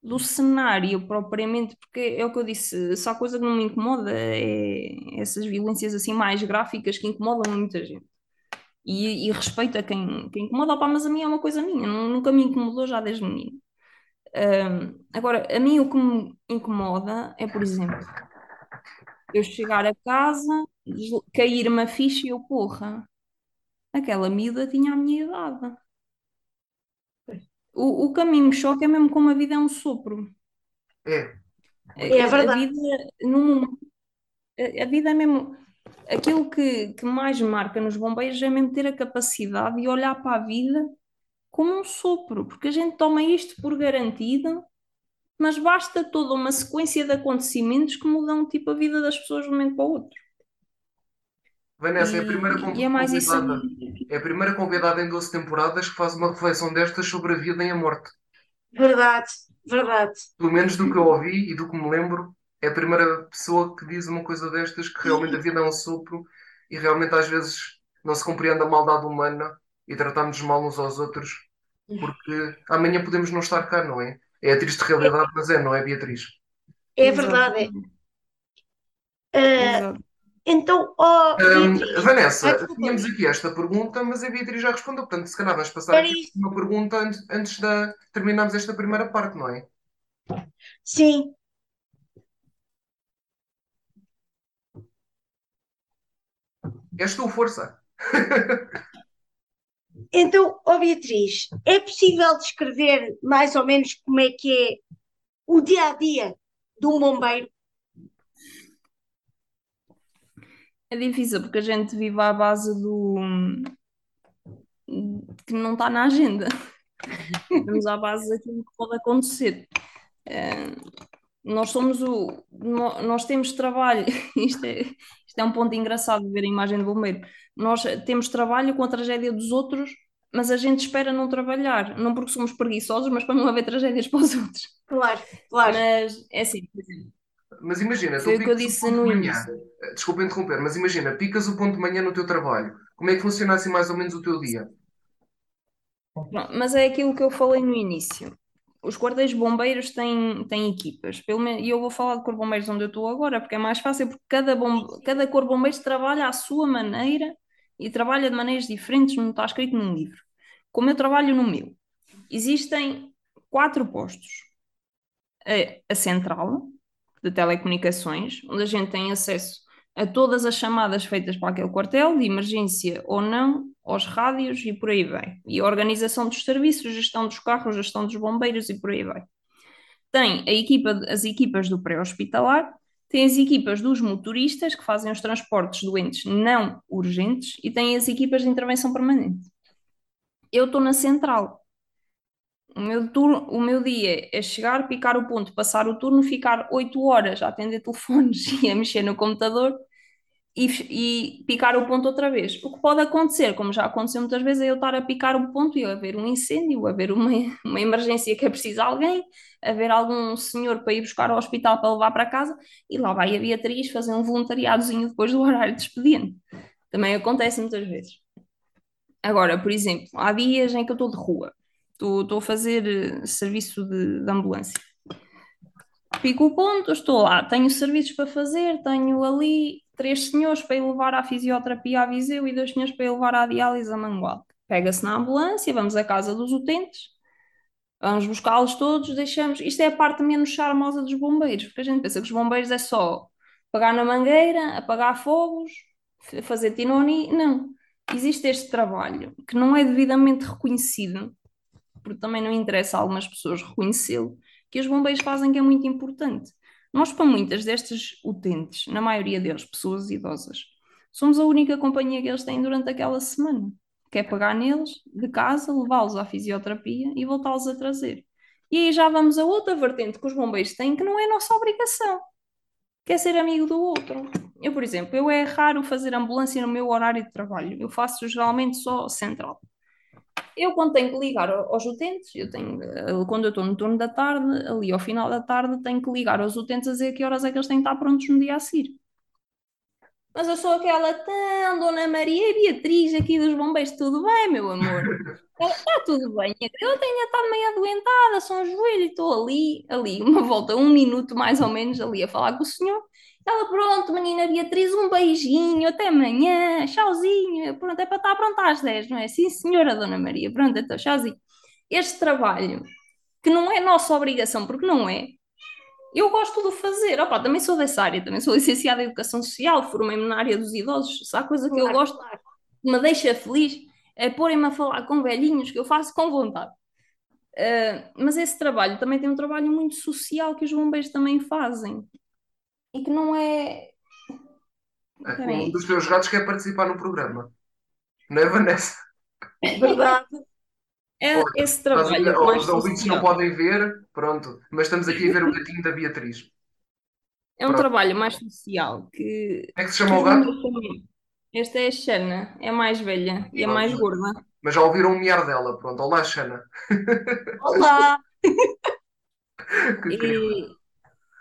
[SPEAKER 2] do cenário propriamente, porque é o que eu disse, só a coisa que não me incomoda é essas violências assim mais gráficas que incomodam muita gente. E, e respeito a quem, quem incomoda, opá, mas a mim é uma coisa minha, nu- nunca me incomodou já desde menino. Ahm, agora, a mim o que me incomoda é, por exemplo, eu chegar a casa, cair-me a ficha e eu, porra, aquela miúda tinha a minha idade. O, o que a mim me choca é mesmo como a vida é um sopro.
[SPEAKER 1] É.
[SPEAKER 2] A,
[SPEAKER 3] É
[SPEAKER 2] a- a
[SPEAKER 3] verdade.
[SPEAKER 2] vida, num, a, a vida é mesmo. Aquilo que, que mais marca nos bombeiros é mesmo ter a capacidade de olhar para a vida como um sopro, porque a gente toma isto por garantido, mas basta toda uma sequência de acontecimentos que mudam tipo a vida das pessoas de um momento para o outro.
[SPEAKER 1] Vanessa, é a primeira
[SPEAKER 2] E,
[SPEAKER 1] con-
[SPEAKER 2] e é mais isso
[SPEAKER 1] convidada. É a primeira convidada em 12 temporadas que faz uma reflexão destas sobre a vida e a morte.
[SPEAKER 3] Verdade, verdade.
[SPEAKER 1] Pelo menos do que eu ouvi e do que me lembro, é a primeira pessoa que diz uma coisa destas, que realmente a vida é um sopro e realmente às vezes não se compreende a maldade humana e tratamos mal uns aos outros, porque amanhã podemos não estar cá, não é? É a triste realidade, mas é, não é, Beatriz?
[SPEAKER 3] É verdade.
[SPEAKER 2] Exatamente.
[SPEAKER 3] Ah,
[SPEAKER 2] Exato.
[SPEAKER 3] Então,
[SPEAKER 1] Hum,
[SPEAKER 3] Beatriz, ai,
[SPEAKER 1] Vanessa, tínhamos aqui esta pergunta, mas a Beatriz já respondeu, portanto, se calhar vais passar uma pergunta antes, antes de terminarmos esta primeira parte, não é?
[SPEAKER 3] Sim.
[SPEAKER 1] És tu, força!
[SPEAKER 3] então, ó Beatriz, é possível descrever mais ou menos como é que é o dia a dia de um bombeiro?
[SPEAKER 2] É difícil porque a gente vive à base do que não está na agenda. Vivemos à base daquilo que pode acontecer. Eh, nós somos o. Nós temos trabalho. Isto é, isto é um ponto engraçado de ver a imagem do bombeiro. Nós temos trabalho com a tragédia dos outros, mas a gente espera não trabalhar. Não porque somos preguiçosos, mas para não haver tragédias para os outros.
[SPEAKER 3] Claro, claro.
[SPEAKER 2] Mas é assim, por exemplo.
[SPEAKER 1] Mas imagina,
[SPEAKER 2] Foi
[SPEAKER 1] tu
[SPEAKER 2] o
[SPEAKER 1] picas o
[SPEAKER 2] disse
[SPEAKER 1] ponto de manhã. Eh, Desculpa interromper, mas imagina, picas o ponto de manhã no teu trabalho. Como é que funciona assim mais ou menos o teu dia?
[SPEAKER 2] Pronto, Mas é aquilo que eu falei no início. Os quartéis bombeiros têm, têm equipas. Pelo menos, e eu vou falar de de Bombeiros onde eu estou agora, porque é mais fácil, porque cada, bom, cada Corpo de Bombeiros trabalha à sua maneira e trabalha de maneiras diferentes, não está escrito num livro. Como eu trabalho no meu, existem quatro postos. A, a central de telecomunicações, onde a gente tem acesso a todas as chamadas feitas para aquele quartel, de emergência ou não, aos rádios e por aí vai. E a organização dos serviços, gestão dos carros, gestão dos bombeiros e por aí vai. Tem a equipa, as equipas do pré-hospitalar, tem as equipas dos motoristas que fazem os transportes doentes não urgentes e tem as equipas de intervenção permanente. Eu estou na central. O meu, turno, o meu dia é chegar, picar o ponto, passar o turno, ficar 8 horas a atender telefones e a mexer no computador e, e picar o ponto outra vez. O que pode acontecer, como já aconteceu muitas vezes, é eu estar a picar o ponto e haver um incêndio, haver uma, uma emergência que é preciso alguém, haver algum senhor para ir buscar ao hospital para levar para casa e lá vai a Beatriz fazer um voluntariadozinho depois do horário de expediente. Também acontece muitas vezes. Agora, por exemplo, há dias em que eu estou de rua, estou, a fazer eh, serviço de, de ambulância. Pico o ponto, estou lá, tenho serviços para fazer, tenho ali três senhores para ir levar à fisioterapia a Viseu e dois senhores para ir levar à diálise a Mangual. Pega-se na ambulância, vamos à casa dos utentes, vamos buscá-los todos, deixamos. Isto é a parte menos charmosa dos bombeiros, porque a gente pensa que os bombeiros é só pegar na mangueira, apagar fogos, fazer tinoni. Não. Existe este trabalho que não é devidamente reconhecido, porque também não interessa a algumas pessoas reconhecê-lo, que os bombeiros fazem que é muito importante. Nós, para muitas destes utentes, na maioria deles pessoas idosas, somos a única companhia que eles têm durante aquela semana, que é neles, de casa, levá-los à fisioterapia e voltá-los a trazer. E aí já vamos a outra vertente que os bombeiros têm, que não é nossa obrigação, que é ser amigo do outro. Eu, por exemplo, eu é raro fazer ambulância no meu horário de trabalho, eu faço geralmente só central. Eu, quando tenho que ligar ao- aos utentes, eu tenho, eh, quando eu estou no turno da tarde, ali ao final da tarde, tenho que ligar aos utentes a dizer que horas é que eles têm que estar prontos no dia a seguir. Mas eu sou aquela tão Dona Maria e Beatriz aqui dos bombeiros, tudo bem, meu amor? Está tudo bem. Eu tenho estado meio adoentada, só um joelho, e estou ali, ali, uma volta, um minuto mais ou menos, ali a falar com o senhor. Ela, pronto, menina Beatriz, um beijinho, até amanhã, tchauzinho. Pronto, é para estar pronta às 10, não é? Sim, senhora Dona Maria, pronto, então, tchauzinho. Este trabalho, que não é nossa obrigação, porque não é, eu gosto de fazer. Opa, também sou dessa área, também sou licenciada em Educação Social, formei-me na área dos idosos. Se há coisa que eu gosto, que me deixa feliz, é porem-me a falar com velhinhos, que eu faço com vontade. Uh, mas esse trabalho também tem um trabalho muito social que os bombeiros também fazem. E que não é.
[SPEAKER 1] É, Um dos teus gatos quer participar no programa. Não é, Vanessa?
[SPEAKER 3] Verdade.
[SPEAKER 2] É
[SPEAKER 1] Olha,
[SPEAKER 2] esse trabalho mais
[SPEAKER 1] os ouvintes não podem ver, pronto, mas estamos aqui a ver o gatinho da Beatriz.
[SPEAKER 2] É um
[SPEAKER 1] Pronto.
[SPEAKER 2] trabalho mais social que,
[SPEAKER 1] Como é que se chama o gato?
[SPEAKER 2] Esta é a Xana, é a mais velha e a
[SPEAKER 1] Pronto.
[SPEAKER 2] mais gorda.
[SPEAKER 1] Mas já ouviram o miar dela, pronto. Olá, Xana.
[SPEAKER 3] Olá!
[SPEAKER 1] Que.
[SPEAKER 2] E,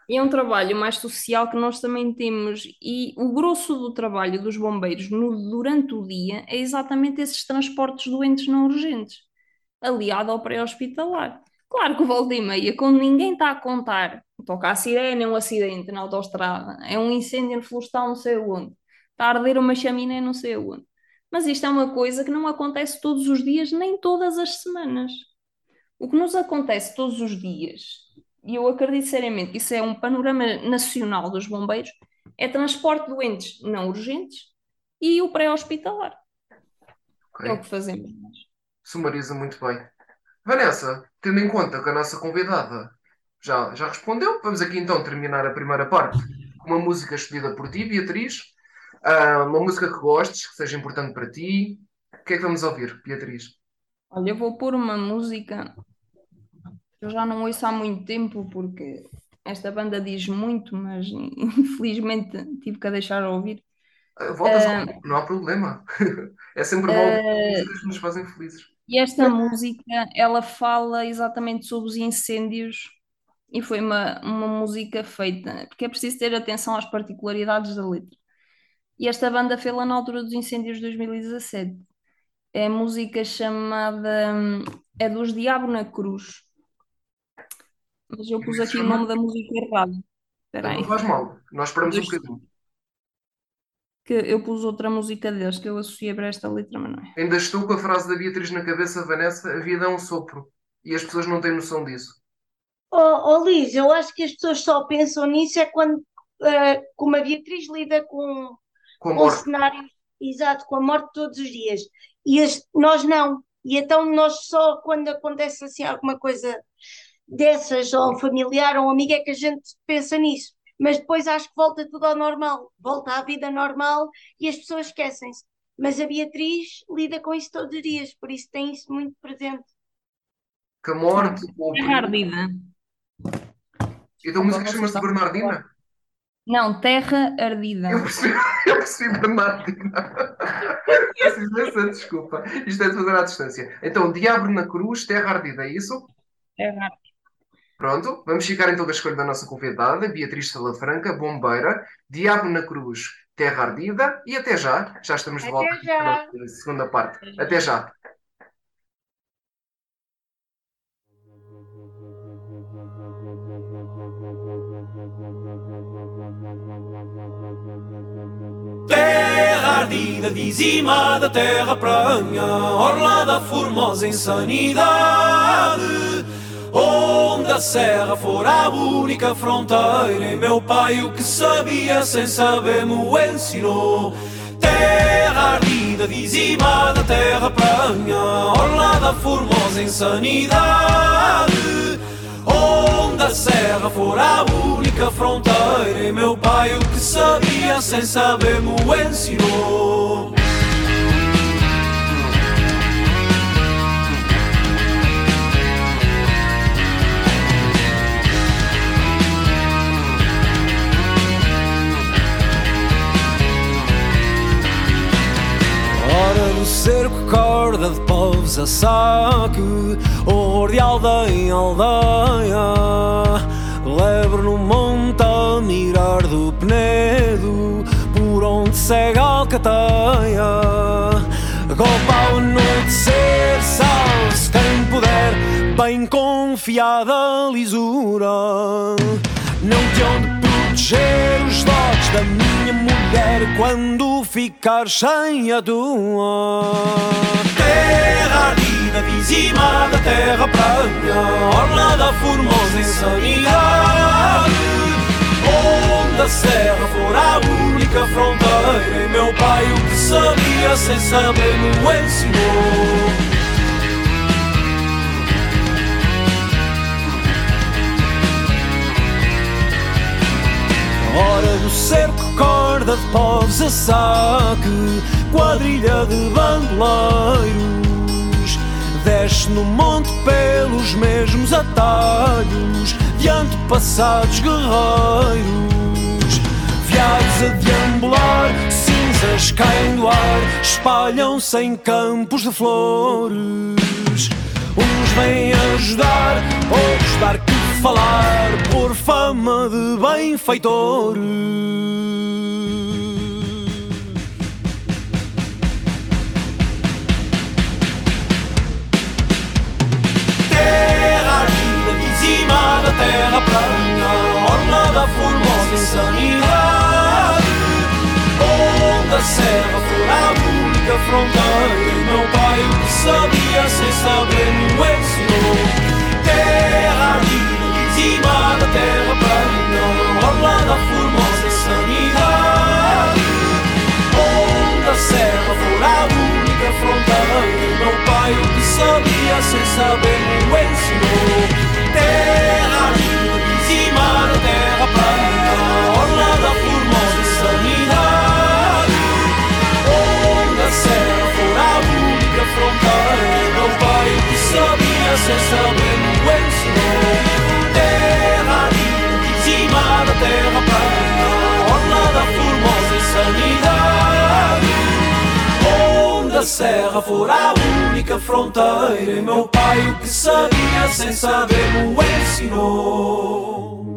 [SPEAKER 2] e é um trabalho mais social que nós também temos, e o grosso do trabalho dos bombeiros no- durante o dia é exatamente esses transportes doentes não urgentes, aliado ao pré-hospitalar. Claro que volta e meia, quando ninguém está a contar, toca a sirene, é um acidente na autoestrada, é um incêndio florestal não sei onde, está a arder uma chaminé não sei onde. Mas isto é uma coisa que não acontece todos os dias, nem todas as semanas. O que nos acontece todos os dias, e eu acredito seriamente que isso é um panorama nacional dos bombeiros, é transporte de doentes não urgentes e o pré-hospitalar. É o que fazemos.
[SPEAKER 1] sumariza muito bem. Vanessa, tendo em conta que a nossa convidada já, já respondeu, vamos aqui então terminar a primeira parte com uma música escolhida por ti, Beatriz. Uh, uma música que gostes, que seja importante para ti. O que é que vamos ouvir, Beatriz?
[SPEAKER 2] Olha, eu vou pôr uma música eu já não ouço há muito tempo porque esta banda diz muito, mas infelizmente tive que a deixar a ouvir.
[SPEAKER 1] Uh, voltas uh, ao... não há problema. é sempre bom uh, que nos fazem felizes.
[SPEAKER 2] E esta música, ela fala exatamente sobre os incêndios e foi uma, uma música feita, porque é preciso ter atenção às particularidades da letra. E esta banda fez-la na altura dos incêndios de 2017. É a música chamada é dos Diabo na Cruz. Mas eu pus aqui o nome da música errado.
[SPEAKER 1] Espera aí. Não faz mal, nós esperamos um bocadinho.
[SPEAKER 2] Que eu pus outra música deles que eu associei para esta letra, mas não é.
[SPEAKER 1] Ainda estou com a frase da Beatriz na cabeça, Vanessa: a vida é um sopro. E as pessoas não têm noção disso.
[SPEAKER 3] Oh, oh Liz, eu acho que as pessoas só pensam nisso é quando, uh, como a Beatriz lida com, com, com cenários, exato, com a morte todos os dias. E as, nós não. E então nós só quando acontece assim alguma coisa dessas, ou um familiar ou um amigo, é que a gente pensa nisso. Mas depois acho que volta tudo ao normal, volta à vida normal e as pessoas esquecem-se. Mas a Beatriz lida com isso todos os dias, por isso tem isso muito presente.
[SPEAKER 1] Que a morte.
[SPEAKER 2] Bernardina.
[SPEAKER 1] Então a música chama-se Bernardina?
[SPEAKER 2] Não, Terra Ardida.
[SPEAKER 1] Eu percebi, eu percebi Bernardina. Desculpa, isto é de fazer à distância. Então, Diabo na Cruz, Terra Ardida, é isso?
[SPEAKER 2] Terra Ardida.
[SPEAKER 1] Pronto, vamos ficar então com a escolha da nossa convidada, Beatriz Salafranca, bombeira, Diabo na Cruz, Terra Ardida, e até já, já estamos de volta
[SPEAKER 3] para
[SPEAKER 1] a segunda parte. Até já.
[SPEAKER 4] Terra ardida, dizimada, terra pranha, orla da formosa insanidade Onde a serra fora a única fronteira. E meu pai o que sabia sem saber me ensinou. Terra ardida, dizimada, terra pranha Orla da formosa insanidade Onde a serra fora a única fronteira. E meu pai o que sabia sem saber me ensinou cerco, corda de povos a saque Horror de aldeia em aldeia. Lebre no monte a mirar do penedo Por onde segue a alcateia. Golpe ao anoitecer, salve-se quem puder Bem confiada lisura. Não te onde proteger os dotes da minha mulher quando ficar sem a tua terra ardida, dizimada, terra pranha, orla da formosa insanidade. Onde a serra fora a única fronteira, e meu pai o que sabia sem saber me ensinou. Hora do cerco, corda de povos a saque Quadrilha de bandoleiros. Desce no monte pelos mesmos atalhos De antepassados guerreiros. Viados a deambular, cinzas caem do ar Espalham-se em campos de flores. Uns vêm ajudar, outros dar que falar por fama de benfeitor. Terra ardida, dizimada, terra plana, orla da formosa insanidade. Onde a serra fora a única fronteira, e meu pai o que sabia sem saber me ensinou. Terra ardida cima da terra para Orlada formosa e da formosa sanidade. Onde a serra for a única fronteira e meu pai o que sabia sem saber o ensinou. Terra livre, cima da terra para Orlada formosa e da formosa sanidade. Onde a serra for a única fronteira e meu pai o que sabia sem saber o ensinou. terra plana, orla da formosa sanidade. Onde a serra for a única fronteira,
[SPEAKER 1] e meu pai o que sabia sem saber o ensinou.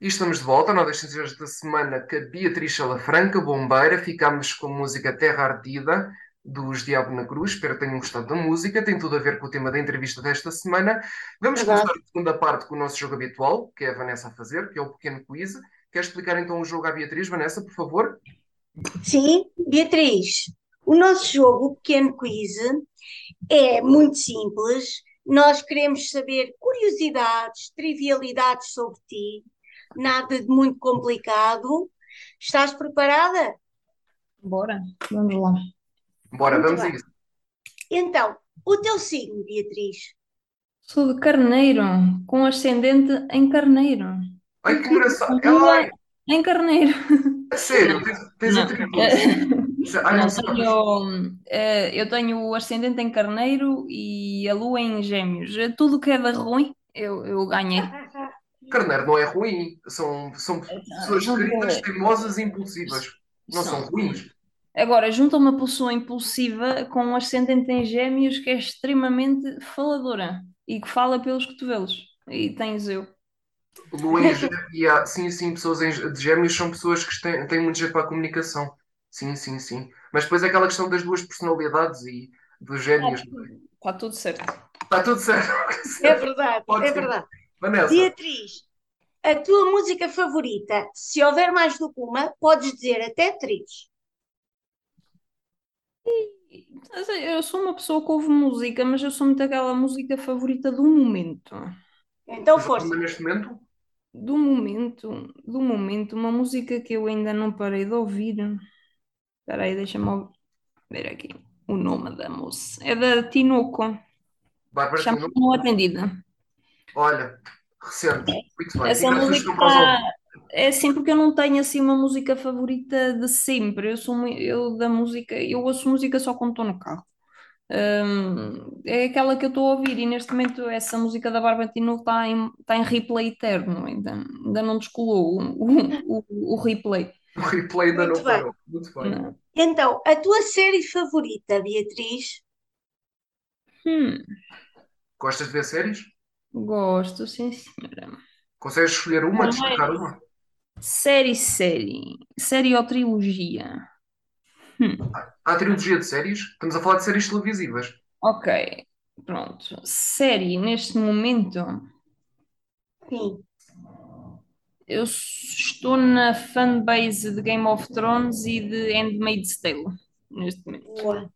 [SPEAKER 1] E estamos de volta na Decisões da Semana que a Beatriz Alafranca, bombeira. Ficámos com a música Terra Ardida, dos Diabo na Cruz. Espero que tenham gostado da música. Tem tudo a ver com o tema da entrevista desta semana. Vamos
[SPEAKER 3] Verdade.
[SPEAKER 1] começar a segunda parte com o nosso jogo habitual, que é a Vanessa a fazer, que é o pequeno quiz. Quer explicar então o jogo à Beatriz, Vanessa, por favor?
[SPEAKER 3] Sim, Beatriz, o nosso jogo, o Pequeno Quiz, é muito simples. Nós queremos saber curiosidades, trivialidades sobre ti, nada de muito complicado. Estás preparada?
[SPEAKER 2] Bora, vamos lá.
[SPEAKER 1] Bora,
[SPEAKER 3] Muito
[SPEAKER 1] vamos a
[SPEAKER 3] bem.
[SPEAKER 1] isso.
[SPEAKER 3] Então, o teu signo, Beatriz?
[SPEAKER 2] Sou de carneiro, com ascendente em carneiro.
[SPEAKER 1] Ai, que engraçado.
[SPEAKER 2] Lua
[SPEAKER 1] Ai,
[SPEAKER 2] em carneiro.
[SPEAKER 1] a sério, tens, tens
[SPEAKER 2] Não.
[SPEAKER 1] sabes.
[SPEAKER 2] tenho, eh, eu tenho o ascendente em carneiro e a lua em gêmeos. Tudo que é de ruim, eu, eu ganhei.
[SPEAKER 1] Carneiro não é ruim. São, são pessoas queridas,
[SPEAKER 2] é-
[SPEAKER 1] teimosas e impulsivas. Não são ruins.
[SPEAKER 2] Agora, junta uma pessoa impulsiva com um ascendente em gêmeos que é extremamente faladora e que fala pelos cotovelos. E tens eu.
[SPEAKER 1] Lua em gêmeos, há- sim, sim, pessoas em- de gêmeos são pessoas que têm, têm muito jeito para a comunicação. Sim, sim, sim. Mas depois é aquela questão das duas personalidades e dos gêmeos.
[SPEAKER 2] Está tudo certo.
[SPEAKER 1] Está tudo certo.
[SPEAKER 3] É verdade,
[SPEAKER 1] Pode
[SPEAKER 3] é
[SPEAKER 1] ser.
[SPEAKER 3] verdade.
[SPEAKER 1] Vanessa,
[SPEAKER 3] Beatriz, a tua música favorita, se houver mais do que uma, podes dizer até três.
[SPEAKER 2] Eu sou uma pessoa que ouve música, mas eu sou muito aquela música favorita do momento.
[SPEAKER 3] Então,
[SPEAKER 1] mas
[SPEAKER 3] força.
[SPEAKER 1] neste momento,
[SPEAKER 2] Do momento, do momento, uma música que eu ainda não parei de ouvir. Espera aí, deixa-me ver aqui o nome da moça. É da Tinoco.
[SPEAKER 1] vai para ti.
[SPEAKER 2] Chama
[SPEAKER 1] não?
[SPEAKER 2] Não Atendida.
[SPEAKER 1] Olha, recente. Muito bem.
[SPEAKER 2] Essa música
[SPEAKER 1] Prozon.
[SPEAKER 2] É assim porque eu não tenho assim uma música favorita de sempre. Eu sou eu da música, eu ouço música só quando estou no carro. Hum, é aquela que eu estou a ouvir e neste momento essa música da Barbatino está em, está em replay eterno, ainda, ainda não descolou o, o, o, o replay.
[SPEAKER 1] O replay ainda
[SPEAKER 3] Muito
[SPEAKER 1] não
[SPEAKER 3] bem.
[SPEAKER 1] parou. Muito bem.
[SPEAKER 2] Não.
[SPEAKER 3] Então, a tua série favorita, Beatriz?
[SPEAKER 2] Hum,
[SPEAKER 1] Gostas de ver séries?
[SPEAKER 2] gosto, sim senhora.
[SPEAKER 1] Consegues escolher uma,
[SPEAKER 2] Não,
[SPEAKER 1] destacar
[SPEAKER 2] é-
[SPEAKER 1] uma?
[SPEAKER 2] Série, série. Série ou trilogia? Hum,
[SPEAKER 1] Há trilogia de séries? Estamos a falar de séries televisivas.
[SPEAKER 2] ok, pronto. Série, neste momento,
[SPEAKER 3] Sim.
[SPEAKER 2] eu estou na fanbase de Game of Thrones e de Handmaid's Tale, neste momento.
[SPEAKER 3] Boa.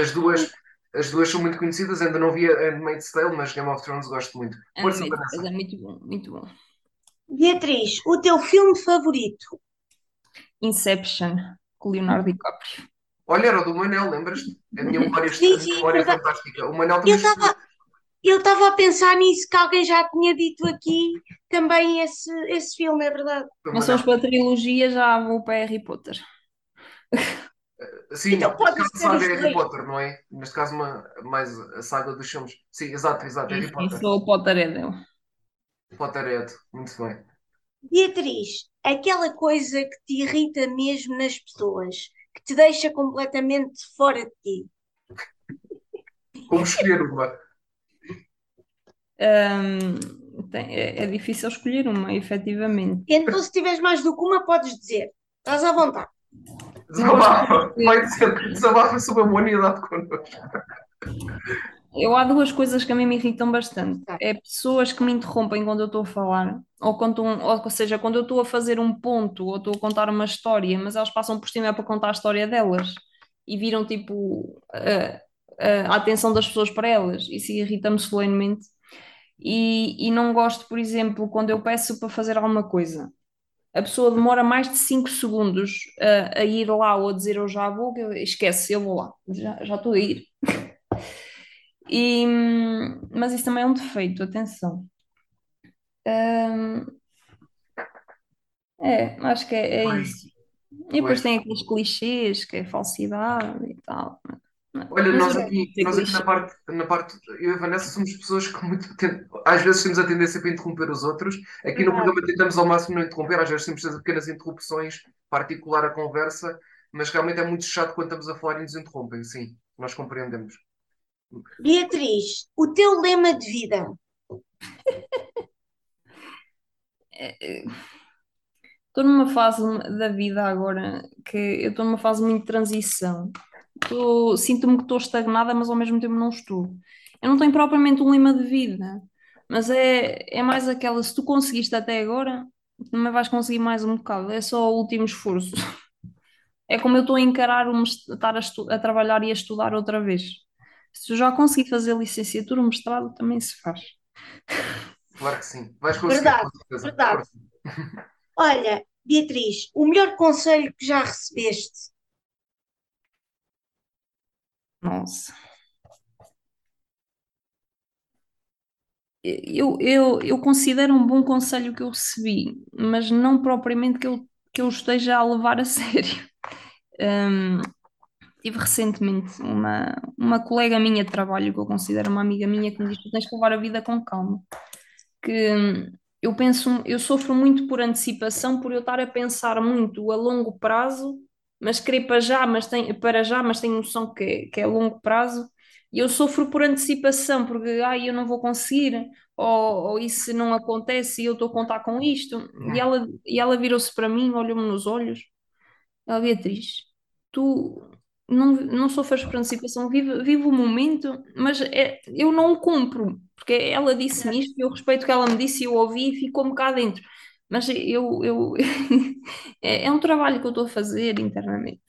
[SPEAKER 1] As duas, as duas são muito conhecidas. Ainda não vi a Handmaid's Tale, mas Game of Thrones gosto muito. Força,
[SPEAKER 2] Handmaid's
[SPEAKER 1] Vanessa.
[SPEAKER 2] É muito bom, muito bom.
[SPEAKER 3] Beatriz, o teu filme favorito?
[SPEAKER 2] Inception, com Leonardo DiCaprio.
[SPEAKER 1] Olha, era o do Manel, lembras-te? A minha memória,
[SPEAKER 3] Sim,
[SPEAKER 1] a minha
[SPEAKER 3] sim,
[SPEAKER 1] memória é fantástica. O Manel também
[SPEAKER 3] Eu estava eu estava a pensar nisso, que alguém já tinha dito aqui também esse, esse filme, é verdade.
[SPEAKER 2] Não somos para trilogia, já vou para Harry Potter.
[SPEAKER 1] Sim,
[SPEAKER 3] Então
[SPEAKER 1] neste
[SPEAKER 3] pode
[SPEAKER 1] caso
[SPEAKER 3] ser
[SPEAKER 1] saga é Harry. Potter, não é? Neste caso, uma, mais a saga dos filmes. Sim, exato, exato, Harry Potter.
[SPEAKER 2] sou o Potterhead.
[SPEAKER 1] Potterhead, muito bem.
[SPEAKER 3] Beatriz, aquela coisa que te irrita mesmo nas pessoas, que te deixa completamente fora de ti.
[SPEAKER 1] Como escolher uma?
[SPEAKER 2] Hum, tem- é, é difícil escolher uma, efetivamente.
[SPEAKER 3] Então, se tiveres mais do que uma, podes dizer. Estás à vontade.
[SPEAKER 1] Desabafa, vai dizer, desabafa sobre a humanidade connosco.
[SPEAKER 2] Eu há duas coisas que a mim me irritam bastante. É pessoas que me interrompem quando eu estou a falar, ou, quando, um- ou seja, quando eu estou a fazer um ponto, ou estou a contar uma história, mas elas passam por cima para contar a história delas e viram tipo a, a- a atenção das pessoas para elas. Isso irrita-me solenemente. E, e não gosto, por exemplo, quando eu peço para fazer alguma coisa. A pessoa demora mais de 5 segundos a, a ir lá ou a dizer eu já vou, que eu- esquece, eu vou lá, já, já estou a ir. E, mas isso também é um defeito, atenção. Hum, é, acho que é, é isso. E depois
[SPEAKER 1] Pois.
[SPEAKER 2] tem aqueles clichês, que é falsidade e tal.
[SPEAKER 1] Olha,
[SPEAKER 2] Mas
[SPEAKER 1] nós
[SPEAKER 2] eu
[SPEAKER 1] aqui,
[SPEAKER 2] sei
[SPEAKER 1] nós aqui na parte, na parte, eu e a Vanessa somos pessoas que muito, às vezes temos a tendência para interromper os outros. Aqui no programa tentamos ao máximo não interromper, às vezes temos pequenas interrupções para articular a conversa, mas realmente é muito chato quando estamos a falar e nos interrompem. Sim, nós compreendemos.
[SPEAKER 3] Beatriz, o teu lema de vida?
[SPEAKER 2] Estou numa fase da vida agora que eu estou numa fase muito de transição. Sinto-me que estou estagnada, mas ao mesmo tempo não estou. Eu não tenho propriamente um lema de vida, mas é, é mais aquela, se tu conseguiste até agora, também vais conseguir mais um bocado. É só o último esforço. É como eu estou a encarar o estar a, estu- a trabalhar e a estudar outra vez. Se eu já consegui fazer licenciatura, o mestrado também se faz.
[SPEAKER 1] Claro que sim. Vais conseguir,
[SPEAKER 3] Verdade, verdade. Olha, Beatriz, o melhor conselho que já recebeste?
[SPEAKER 2] Nossa. Eu, eu, eu considero um bom conselho que eu recebi, mas não propriamente que eu, que eu esteja a levar a sério. Hum, tive recentemente uma, uma colega minha de trabalho, que eu considero uma amiga minha, que me disse: Tu tens que levar a vida com calma. Que eu penso, eu sofro muito por antecipação, por eu estar a pensar muito a longo prazo, mas querer para já, mas tem, para já, mas tenho noção que, é- que é a longo prazo. E eu sofro por antecipação, porque ai, eu não vou conseguir, ou, ou isso não acontece e eu estou a contar com isto. E ela, e ela virou-se para mim, olhou-me nos olhos. Ela, Beatriz, tu não, não sofres por antecipação, vive, vive o momento, mas é, eu não o cumpro, porque ela disse-me isto, eu respeito o que ela me disse, eu ouvi e ficou-me cá dentro. Mas eu, eu é, é um trabalho que eu estou a fazer internamente.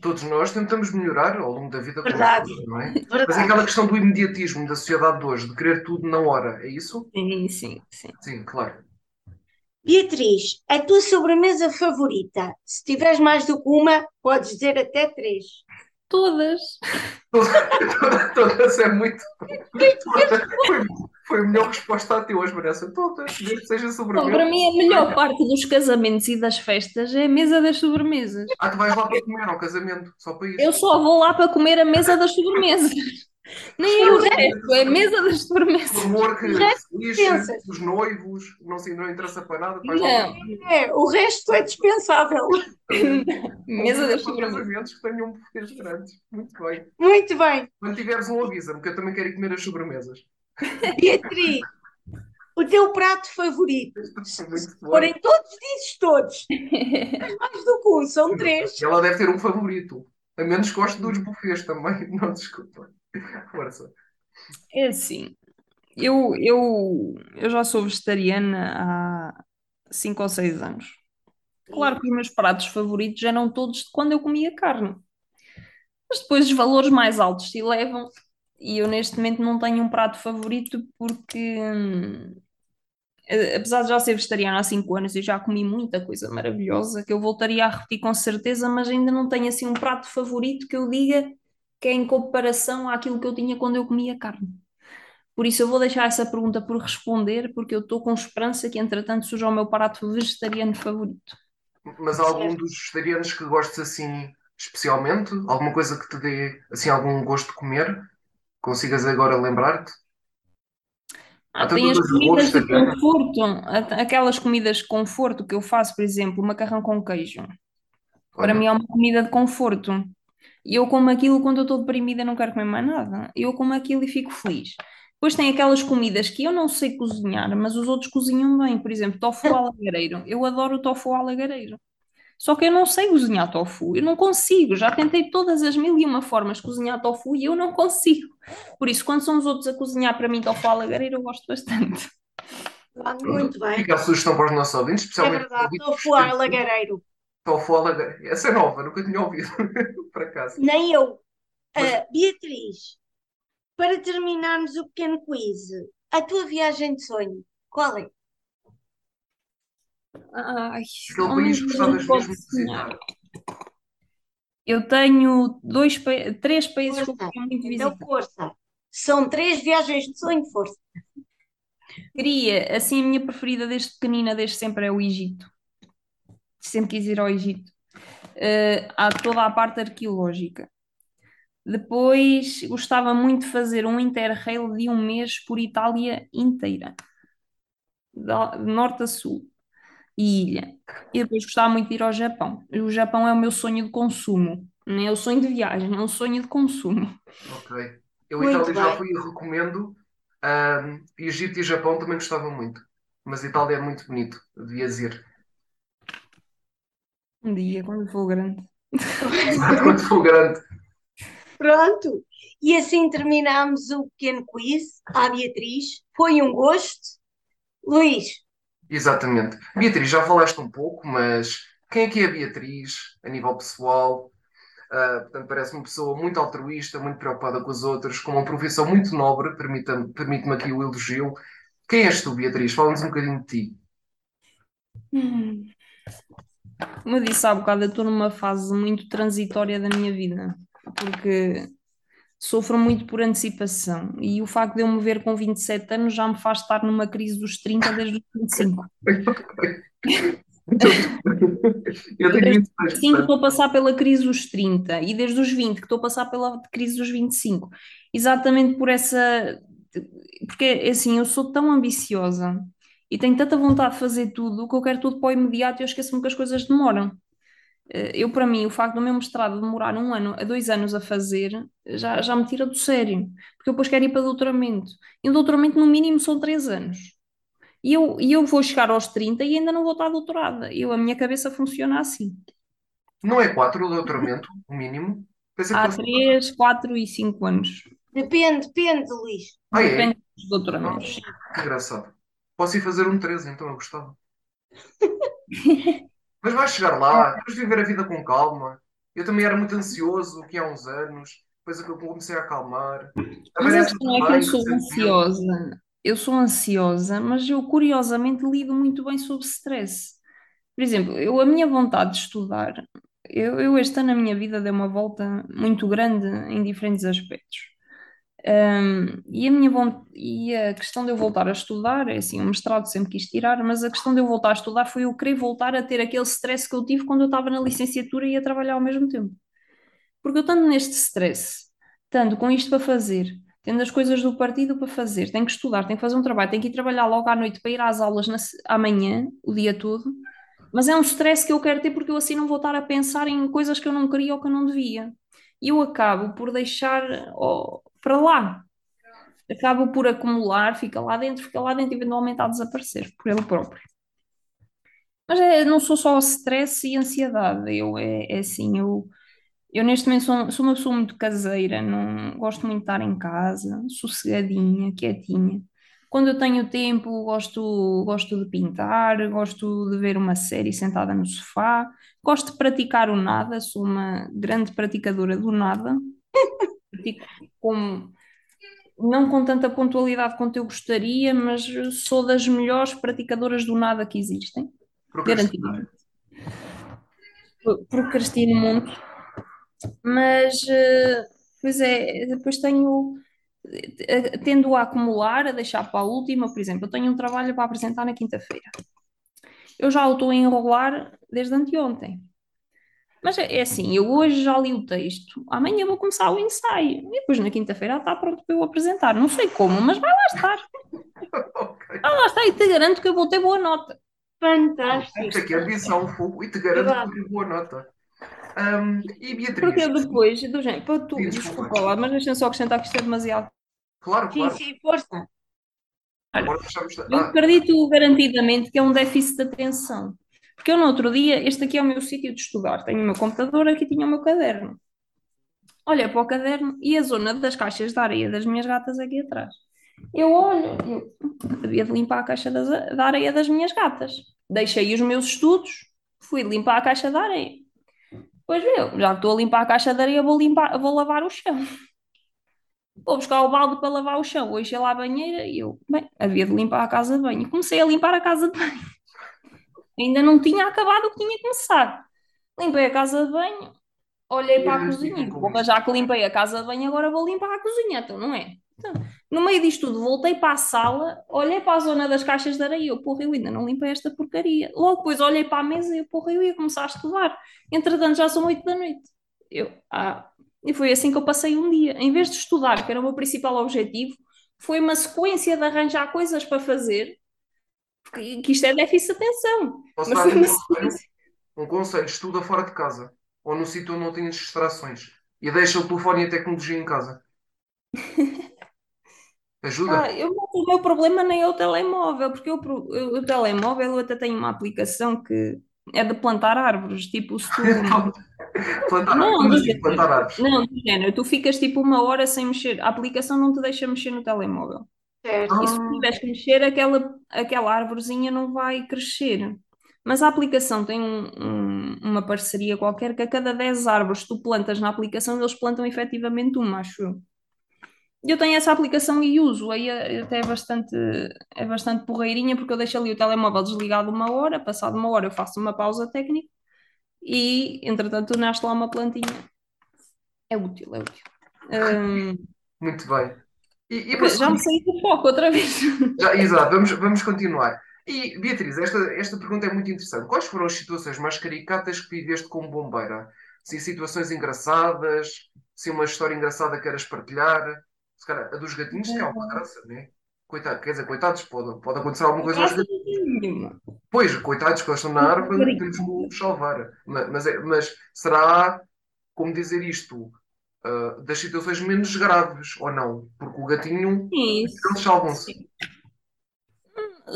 [SPEAKER 1] Todos nós tentamos melhorar ao longo da vida,
[SPEAKER 3] Verdade.
[SPEAKER 1] todos, não é? Mas é
[SPEAKER 3] Verdade.
[SPEAKER 1] aquela questão do imediatismo da sociedade de hoje, de querer tudo na hora, é isso?
[SPEAKER 2] Sim, sim, sim.
[SPEAKER 1] Sim, claro.
[SPEAKER 3] Beatriz, a tua sobremesa favorita? Se tiveres mais do que uma, podes dizer até três.
[SPEAKER 2] Todas.
[SPEAKER 1] Todas, todas é muito. Foi, a melhor resposta a ti hoje, Vanessa. Todas, desde que seja sobremesa.
[SPEAKER 2] para mim, a melhor parte dos casamentos e das festas é a mesa das sobremesas.
[SPEAKER 1] Ah, tu vais lá para comer ao casamento, só para isso.
[SPEAKER 2] Eu só vou lá para comer a mesa das sobremesas. Nem é o resto, é a mesa das
[SPEAKER 1] Por
[SPEAKER 2] sobremesas.
[SPEAKER 1] amor que
[SPEAKER 3] O resto
[SPEAKER 1] se lixe, os noivos, não, se, não interessa para nada,
[SPEAKER 2] Não,
[SPEAKER 3] É, o resto é dispensável.
[SPEAKER 2] mesa das sobremesas.
[SPEAKER 1] casamentos que tenham bufês grandes. Muito bem.
[SPEAKER 3] Muito bem.
[SPEAKER 1] Quando tiveres um, avisa-me, que eu também quero ir comer as sobremesas.
[SPEAKER 3] Beatriz, o teu prato favorito?
[SPEAKER 1] É.
[SPEAKER 3] Forem todos, dizes todos. Mais do que um, são três.
[SPEAKER 1] Ela deve ter um favorito. A menos que goste dos bufês também. Não, desculpa. Força.
[SPEAKER 2] É assim, eu, eu, eu já sou vegetariana há 5 ou 6 anos. Claro que os meus pratos favoritos eram todos de quando eu comia carne. Mas depois os valores mais altos se elevam e eu neste momento não tenho um prato favorito porque, hum, apesar de já ser vegetariana há 5 anos, eu já comi muita coisa maravilhosa que eu voltaria a repetir com certeza, mas ainda não tenho assim um prato favorito que eu diga que é em comparação àquilo que eu tinha quando eu comia carne. Por isso eu vou deixar essa pergunta por responder, porque eu estou com esperança que entretanto surja o meu prato vegetariano favorito.
[SPEAKER 1] Mas há algum dos vegetarianos que gostes assim especialmente? Alguma coisa que te dê assim algum gosto de comer? Consigas agora lembrar-te?
[SPEAKER 2] Ah, tem as comidas de
[SPEAKER 1] também.
[SPEAKER 2] conforto, aquelas comidas de conforto que eu faço, por exemplo, macarrão com queijo. Para
[SPEAKER 1] Olha,
[SPEAKER 2] mim é uma comida de conforto. E eu como aquilo quando eu estou deprimida, não quero comer mais nada. Eu como aquilo e fico feliz. Depois tem aquelas comidas que eu não sei cozinhar, mas os outros cozinham bem. Por exemplo, tofu alagareiro. Eu adoro o tofu alagareiro. Só que eu não sei cozinhar tofu. Eu não consigo. Já tentei todas as mil e uma formas de cozinhar tofu e eu não consigo. Por isso, quando são os outros a cozinhar para mim tofu alagareiro, eu gosto bastante.
[SPEAKER 3] Ah, Muito bem.
[SPEAKER 1] Fica a sugestão para os nossos ouvintes,
[SPEAKER 3] É
[SPEAKER 1] especialmente
[SPEAKER 3] verdade,
[SPEAKER 1] ouvintes
[SPEAKER 3] tofu a lagareiro.
[SPEAKER 1] Tofu alagareiro. Essa é nova, nunca tinha ouvido, por acaso.
[SPEAKER 3] Nem eu.
[SPEAKER 1] Mas-
[SPEAKER 3] Ah, Beatriz, para terminarmos o pequeno quiz, a tua viagem de sonho, qual é?
[SPEAKER 2] Ai,
[SPEAKER 1] Aquele
[SPEAKER 2] ao
[SPEAKER 1] país que visitar.
[SPEAKER 2] Eu tenho dois, três países que eu
[SPEAKER 3] Força.
[SPEAKER 2] queria muito
[SPEAKER 3] Então,
[SPEAKER 2] visitar.
[SPEAKER 3] força. São três viagens de sonho, força.
[SPEAKER 2] Queria, assim, a minha preferida desde pequenina, desde sempre, é o Egito. Sempre quis ir ao Egito. Eh, há toda a parte arqueológica. Depois, gostava muito de fazer um interrail de um mês por Itália inteira, da- norte a sul. E ilha. E depois gostava muito de ir ao Japão. O Japão é o meu sonho de consumo. Não é o sonho de viagem, é um sonho de consumo.
[SPEAKER 1] Ok. Eu
[SPEAKER 3] Muito
[SPEAKER 1] Itália já
[SPEAKER 3] bem.
[SPEAKER 1] fui e recomendo. Ahm, Egito e Japão também gostava muito. Mas Itália é muito bonito. Devias ir.
[SPEAKER 2] Um dia, quando for grande.
[SPEAKER 1] Quando for grande.
[SPEAKER 3] Pronto. E assim terminamos o pequeno quiz à Beatriz. Foi um gosto. Luís,
[SPEAKER 1] Exatamente. Beatriz, já falaste um pouco, mas quem é que é a Beatriz a nível pessoal? Ah, portanto, parece uma pessoa muito altruísta, muito preocupada com os outros, com uma profissão muito nobre, permite-me aqui o elogio. Quem és tu, Beatriz? Fala-nos um bocadinho de ti.
[SPEAKER 2] Como eu disse há bocado, eu estou numa fase muito transitória da minha vida, porque sofro muito por antecipação e o facto de eu me ver com 27 anos já me faz estar numa crise dos 30 desde os 25.
[SPEAKER 1] Eu tenho
[SPEAKER 2] Desde
[SPEAKER 1] 26,
[SPEAKER 2] os 25
[SPEAKER 1] portanto,
[SPEAKER 2] estou a passar pela crise dos 30 e desde os 20 que estou a passar pela crise dos 25. Exatamente por essa. Porque assim, eu sou tão ambiciosa e tenho tanta vontade de fazer tudo que eu quero tudo para o imediato e eu esqueço-me que as coisas demoram. Eh, Eu, para mim, o facto do meu mestrado demorar um ano a dois anos a fazer já, já me tira do sério, porque eu depois quero ir para doutoramento. E o doutoramento, no mínimo, são três anos. E eu, e eu vou chegar aos 30 e ainda não vou estar doutorada. Eu, a minha cabeça funciona assim.
[SPEAKER 1] não é quatro o doutoramento, o mínimo? Pensei
[SPEAKER 2] Há
[SPEAKER 1] fosse quatro.
[SPEAKER 2] 3, 4 e 5 anos.
[SPEAKER 3] depende, depende, Luís.
[SPEAKER 1] Ah, é?
[SPEAKER 2] Depende dos doutoramentos.
[SPEAKER 1] Que engraçado. Posso ir fazer um 13, então eu gostava. Mas vais chegar lá, de viver a vida com calma. Eu também era muito ansioso aqui há uns anos, depois é que eu comecei a acalmar.
[SPEAKER 2] Mas a questão é que eu sou ansiosa. Eu sou ansiosa, mas eu curiosamente lido muito bem sob stress. Por exemplo, eu, a minha vontade de estudar, eu, eu este ano na minha vida dei uma volta muito grande em diferentes aspectos. Um, e, a minha von- e a questão de eu voltar a estudar, é assim, o mestrado sempre quis tirar, mas a questão de eu voltar a estudar foi eu querer voltar a ter aquele stress que eu tive quando eu estava na licenciatura e a trabalhar ao mesmo tempo. Porque eu estando neste stress, estando com isto para fazer, tendo as coisas do partido para fazer, tenho que estudar, tenho que fazer um trabalho, tenho que ir trabalhar logo à noite para ir às aulas na amanhã, o dia todo, mas é um stress que eu quero ter porque eu assim não vou estar a pensar em coisas que eu não queria ou que eu não devia. E eu acabo por deixar ó, para lá. Acabo por acumular, fica lá dentro, fica lá dentro, e eventualmente a desaparecer por ele próprio. Mas é, não sou só stress e ansiedade, eu é, é assim, eu, eu neste momento sou, sou uma pessoa muito caseira, não gosto muito de estar em casa, sossegadinha, quietinha. Quando eu tenho tempo, gosto, gosto de pintar, gosto de ver uma série sentada no sofá, gosto de praticar o nada, sou uma grande praticadora do nada. Pratico com, não com tanta pontualidade quanto eu gostaria, mas sou das melhores praticadoras do nada que existem, garantidamente. Procrastino muito, mas eh, pois é, depois tenho eh, tendo a acumular, a deixar para a última, por exemplo, eu tenho um trabalho para apresentar na quinta-feira. Eu já o estou a enrolar desde anteontem. Mas é é assim, eu hoje já li o texto, amanhã vou começar o ensaio, e depois na quinta-feira está pronto para eu apresentar. Não sei como, mas vai lá estar.
[SPEAKER 1] Ok.
[SPEAKER 2] Vai lá estar e te garanto que eu vou ter boa nota.
[SPEAKER 3] Fantástico.
[SPEAKER 1] Aqui é ambição, fogo, e te garanto
[SPEAKER 3] Verdade.
[SPEAKER 1] que tive boa nota. Ahm, e Beatriz?
[SPEAKER 2] Porque eu depois, do género, para tu,
[SPEAKER 1] Sim,
[SPEAKER 2] desculpa lá, mas deixa-me só acrescentar que isto é demasiado.
[SPEAKER 1] Claro,
[SPEAKER 3] Sim,
[SPEAKER 1] claro.
[SPEAKER 3] sim, força.
[SPEAKER 1] Deixamos.
[SPEAKER 2] Eu
[SPEAKER 1] Ah,
[SPEAKER 2] acredito garantidamente que é um déficit de atenção. Porque eu no outro dia, este aqui é o meu sítio de estudar. Tenho o meu computador, aqui tinha o meu caderno. Olha para o caderno e a zona das caixas de areia das minhas gatas aqui atrás. Eu olho, eu havia de limpar a caixa das- da areia das minhas gatas. Deixei os meus estudos, fui limpar a caixa de areia. Pois meu, já estou a limpar a caixa de areia, vou limpar, vou lavar o chão. Vou buscar o balde para lavar o chão, vou encher lá a banheira e eu, bem, havia de limpar a casa de banho. Comecei a limpar a casa de banho. Ainda não tinha acabado o que tinha que começar. Limpei a casa de banho, olhei
[SPEAKER 1] E
[SPEAKER 2] para a cozinha e, porra,
[SPEAKER 1] isto.
[SPEAKER 2] já que limpei a casa de banho, agora vou limpar a cozinha, então não é? Então, no meio disto tudo, voltei para a sala, olhei para a zona das caixas de areia, eu, porra, eu ainda não limpei esta porcaria. Logo depois olhei para a mesa e eu, porra, eu ia começar a estudar. Entretanto, já são oito da noite. Eu, ah, e foi assim que eu passei um dia. Em vez de estudar, que era o meu principal objetivo, foi uma sequência de arranjar coisas para fazer Porque que isto é déficit de atenção.
[SPEAKER 1] Posso
[SPEAKER 2] Mas foi
[SPEAKER 1] um
[SPEAKER 2] uma
[SPEAKER 1] conselho?
[SPEAKER 2] sequência.
[SPEAKER 1] Um conselho, estuda fora de casa. Ou num sítio onde não tenhas distrações. E deixa o telefone e a tecnologia em casa. Ajuda?
[SPEAKER 2] Ah, eu, o meu problema nem é o telemóvel, porque eu, eu- o telemóvel eu até tenho uma aplicação que é de plantar árvores. Tipo, se tu.
[SPEAKER 1] Plantar,
[SPEAKER 2] Não, do
[SPEAKER 1] plantar
[SPEAKER 2] género.
[SPEAKER 1] árvores.
[SPEAKER 2] Não, do género. Tu ficas tipo uma hora sem mexer. A aplicação não te deixa mexer no telemóvel.
[SPEAKER 3] Certo.
[SPEAKER 2] E se tu tiveres que mexer, aquela, aquela árvorezinha não vai crescer. Mas a aplicação tem um- um- uma parceria qualquer que a cada 10 árvores que tu plantas na aplicação, eles plantam efetivamente uma, acho eu. Eu tenho essa aplicação e uso, aí é- até é bastante, é bastante porreirinha, porque eu deixo ali o telemóvel desligado uma hora, passado uma hora eu faço uma pausa técnica e, entretanto, nasce lá uma plantinha. É útil, é útil. Hum,
[SPEAKER 1] muito bem. E, e
[SPEAKER 2] já me saí do foco outra vez.
[SPEAKER 1] Já, exato, vamos, vamos continuar. E Beatriz, esta, esta pergunta é muito interessante. Quais foram as situações mais caricatas que viveste como bombeira? Se situações engraçadas, se uma história engraçada queiras partilhar. Se calhar, a dos gatinhos tem alguma graça, não é? Coitado, quer dizer, coitados, pode, pode acontecer alguma coisa aos gatinhos. Pois, coitados, que eles estão na árvore, temos que os salvar. Ma- Mas, é- mas será, como dizer isto, ah, das situações menos graves, ou não? Porque o gatinho,
[SPEAKER 2] Sim,
[SPEAKER 1] eles salvam-se.
[SPEAKER 2] sim.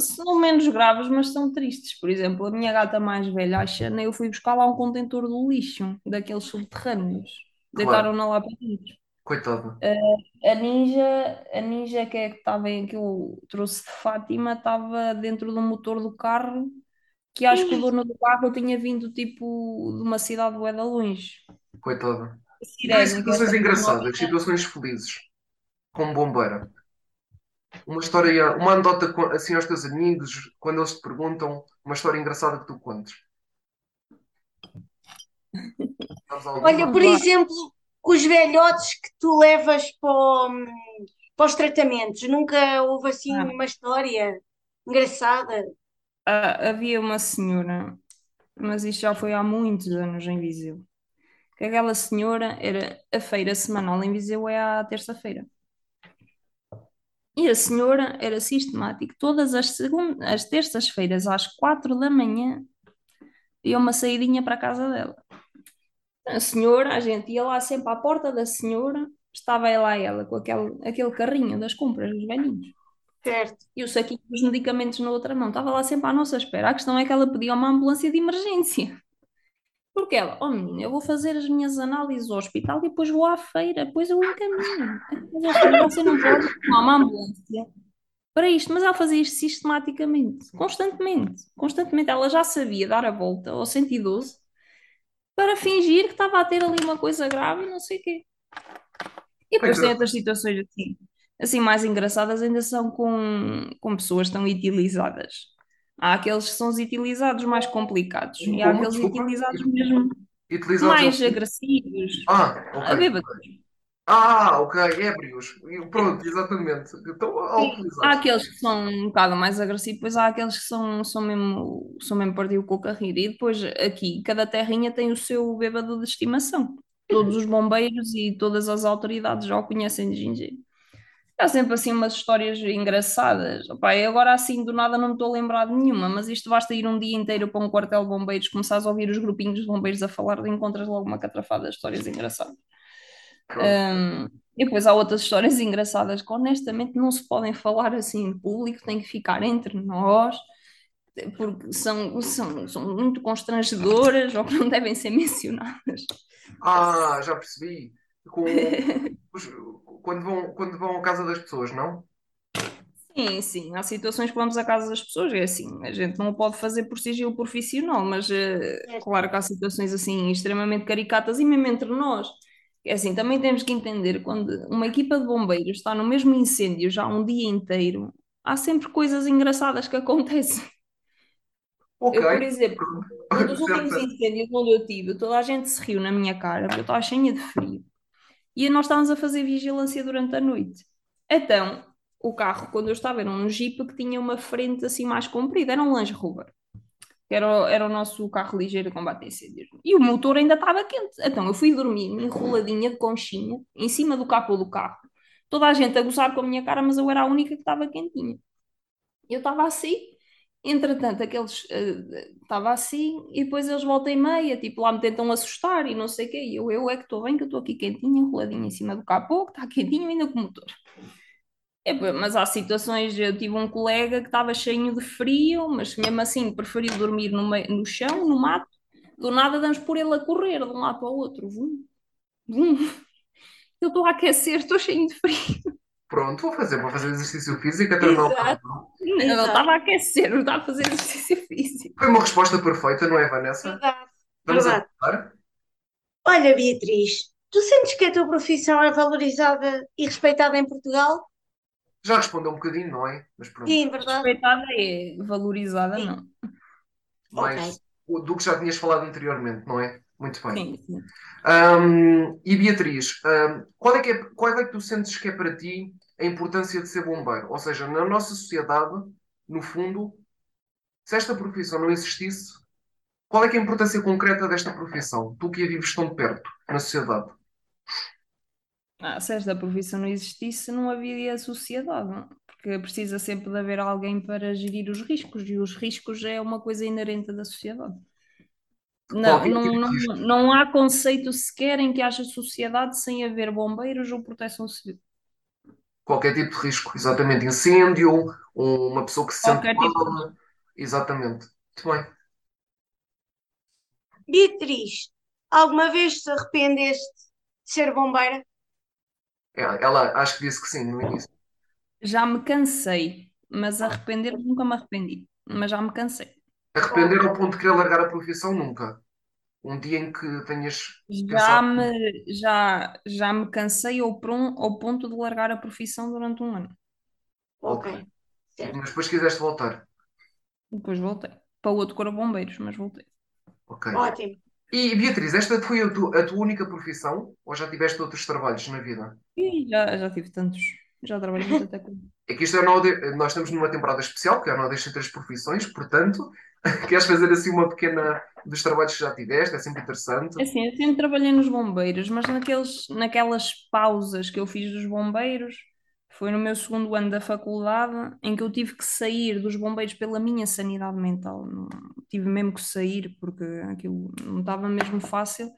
[SPEAKER 2] São menos graves, mas são tristes. Por exemplo, a minha gata mais velha, a Xana, eu fui buscar lá um contentor do lixo, daqueles subterrâneos.
[SPEAKER 1] Claro,
[SPEAKER 2] Deitaram-na lá para dentro.
[SPEAKER 1] Coitada.
[SPEAKER 2] A Ninja, a Ninja que é que estava em que eu trouxe de Fátima, estava dentro do motor do carro, que acho que o dono do carro tinha vindo tipo de uma cidade bué de longe.
[SPEAKER 1] Coitada.
[SPEAKER 2] Sirene, que
[SPEAKER 1] situações engraçadas, situações felizes, como bombeira. Uma história, uma anedota assim aos teus amigos, quando eles te perguntam, uma história engraçada que tu contes.
[SPEAKER 3] Olha, por exemplo, os velhotes que tu levas para, para os tratamentos, nunca houve assim
[SPEAKER 2] Ah.
[SPEAKER 3] uma história engraçada?
[SPEAKER 2] Ah, havia uma senhora, mas isto já foi há muitos anos em Viseu. Que aquela senhora era a feira semanal em Viseu é à terça-feira. E a senhora era sistemática. Todas as, as terças-feiras, às quatro da manhã, ia uma saidinha para a casa dela. A senhora, a gente ia lá sempre à porta da senhora, estava lá ela com aquele, aquele carrinho das compras dos velhinhos.
[SPEAKER 3] Certo.
[SPEAKER 2] E o saquinho dos medicamentos na outra mão. Estava lá sempre à nossa espera. A questão é que ela pedia uma ambulância de emergência. Porque ela, oh menina, eu vou fazer as minhas análises ao hospital e depois vou à feira, depois eu encaminho. Você não pode tomar uma ambulância para isto, mas ela fazia isto sistematicamente, constantemente, constantemente. Ela já sabia dar a volta ao 112 para fingir que estava a ter ali uma coisa grave e não sei o quê. E depois tem outras situações assim, assim mais engraçadas, ainda são com, com pessoas tão utilizadas. Há aqueles que são os utilizados mais complicados e há
[SPEAKER 1] Como?
[SPEAKER 2] aqueles
[SPEAKER 1] Desculpa.
[SPEAKER 2] utilizados mesmo
[SPEAKER 1] Utilizados
[SPEAKER 2] mais agressivos.
[SPEAKER 1] Ah,
[SPEAKER 2] A
[SPEAKER 1] ok.
[SPEAKER 2] bêbados.
[SPEAKER 1] Ah, ok, ébrios. Pronto, exatamente. Então,
[SPEAKER 2] Há aqueles que são um bocado mais agressivos, depois há aqueles que são, são mesmo, são mesmo partido com a rir. E depois aqui, cada terrinha tem o seu bêbado de estimação. Todos os bombeiros e todas as autoridades já o conhecem de gingeiro. Há sempre assim umas histórias engraçadas. Opa, agora assim do nada não me estou a lembrar de nenhuma, mas isto basta ir um dia inteiro para um quartel de bombeiros, começares a ouvir os grupinhos de bombeiros a falar, e encontras logo uma catrafada de histórias engraçadas. Um, e depois há outras histórias engraçadas que honestamente não se podem falar assim em público, tem que ficar entre nós, porque são, são, são muito constrangedoras ou que não devem ser mencionadas.
[SPEAKER 1] Ah, já percebi. Com os- quando vão, quando vão à casa das pessoas, não?
[SPEAKER 2] Sim, sim, há situações que vamos à casa das pessoas, é assim, a gente não o pode fazer por sigilo profissional, mas eh, claro que há situações assim extremamente caricatas e mesmo entre nós. É assim, também temos que entender quando uma equipa de bombeiros está no mesmo incêndio já um dia inteiro, há sempre coisas engraçadas que acontecem.
[SPEAKER 1] Ok.
[SPEAKER 2] Eu, por exemplo, um dos últimos incêndios onde eu tive, toda a gente se riu na minha cara, porque eu estava cheia de frio. E nós estávamos a fazer vigilância durante a noite. Então, o carro, quando eu estava, era um Jeep que tinha uma frente assim mais comprida, era um Land Rover, que era, era o nosso carro ligeiro combate incêndios. E o motor ainda estava quente. Então, eu fui dormir enroladinha de conchinha, em cima do capô do carro. Toda a gente a gozar com a minha cara, mas eu era a única que estava quentinha. Eu estava assim, Entretanto, aqueles estava assim e depois eles voltam e meia, tipo lá me tentam assustar e não sei o quê. E eu, eu é que estou bem, que eu estou aqui quentinha, enroladinha em cima do capô, que está quentinho ainda com o motor. É, mas há situações, eu tive um colega que estava cheio de frio, mas mesmo assim preferiu dormir no, meio, no chão, no mato. Do nada damos por ele a correr de um lado para o outro. Vum, vum. Eu estou a aquecer, estou cheio de frio.
[SPEAKER 1] Pronto, vou fazer, vou fazer exercício físico até não.
[SPEAKER 2] Não, eu estava a aquecer, não estava a fazer exercício físico.
[SPEAKER 1] Foi uma resposta perfeita, não é, Vanessa?
[SPEAKER 3] Verdade.
[SPEAKER 1] Vamos
[SPEAKER 3] Verdade. Olha, Beatriz, tu sentes que a tua profissão é valorizada e respeitada em Portugal?
[SPEAKER 1] Já respondeu um bocadinho, não é? Mas pronto.
[SPEAKER 3] Sim, verdade.
[SPEAKER 2] Respeitada é, valorizada
[SPEAKER 3] Sim.
[SPEAKER 2] não.
[SPEAKER 1] Mais do que já tinhas falado anteriormente, não é? Muito bem.
[SPEAKER 2] Sim, sim.
[SPEAKER 1] Ahm, e Beatriz, ahm, qual é que é, qual é que tu sentes que é para ti a importância de ser bombeiro? Ou seja, na nossa sociedade, no fundo, se esta profissão não existisse, qual é que é a importância concreta desta profissão? Tu que a vives tão perto na sociedade.
[SPEAKER 2] Ah, se esta profissão não existisse, não haveria sociedade, não? porque precisa sempre de haver alguém para gerir os riscos, e os riscos é uma coisa inerente da sociedade. Não, não,
[SPEAKER 1] tipo
[SPEAKER 2] não, não há conceito sequer em que haja sociedade sem haver bombeiros ou proteção civil.
[SPEAKER 1] Qualquer tipo de risco, exatamente. Incêndio, uma pessoa que se sente
[SPEAKER 2] Qualquer tipo de
[SPEAKER 1] mal. Exatamente. Muito bem.
[SPEAKER 3] Beatriz, alguma vez te arrependeste de ser bombeira?
[SPEAKER 1] Ela, ela acho que disse que sim no início.
[SPEAKER 2] Já me cansei, mas arrepender nunca me arrependi, mas já me cansei.
[SPEAKER 1] Arrepender ao ponto de querer largar a profissão, nunca. Um dia em que tenhas
[SPEAKER 2] Já
[SPEAKER 1] pensado.
[SPEAKER 2] me, já, já me cansei ao, pron- ao ponto de largar a profissão durante um ano.
[SPEAKER 3] Ok, certo.
[SPEAKER 1] Mas depois quiseste voltar.
[SPEAKER 2] Depois voltei. Para o outro corpo bombeiros, mas voltei.
[SPEAKER 1] Ok.
[SPEAKER 3] Ótimo.
[SPEAKER 1] E Beatriz, esta foi a, tu- a tua única profissão ou já tiveste outros trabalhos na vida?
[SPEAKER 2] E já, já tive tantos. Já trabalhei muito até com.
[SPEAKER 1] É que isto é não nós estamos numa temporada especial, que é a não deixa três profissões, portanto, queres fazer assim uma pequena dos trabalhos que já tiveste? É sempre interessante.
[SPEAKER 2] É Assim, eu sempre trabalhei nos bombeiros, mas naqueles, naquelas pausas que eu fiz dos bombeiros, foi no meu segundo ano da faculdade, em que eu tive que sair dos bombeiros pela minha sanidade mental. Tive mesmo que sair porque aquilo não estava mesmo fácil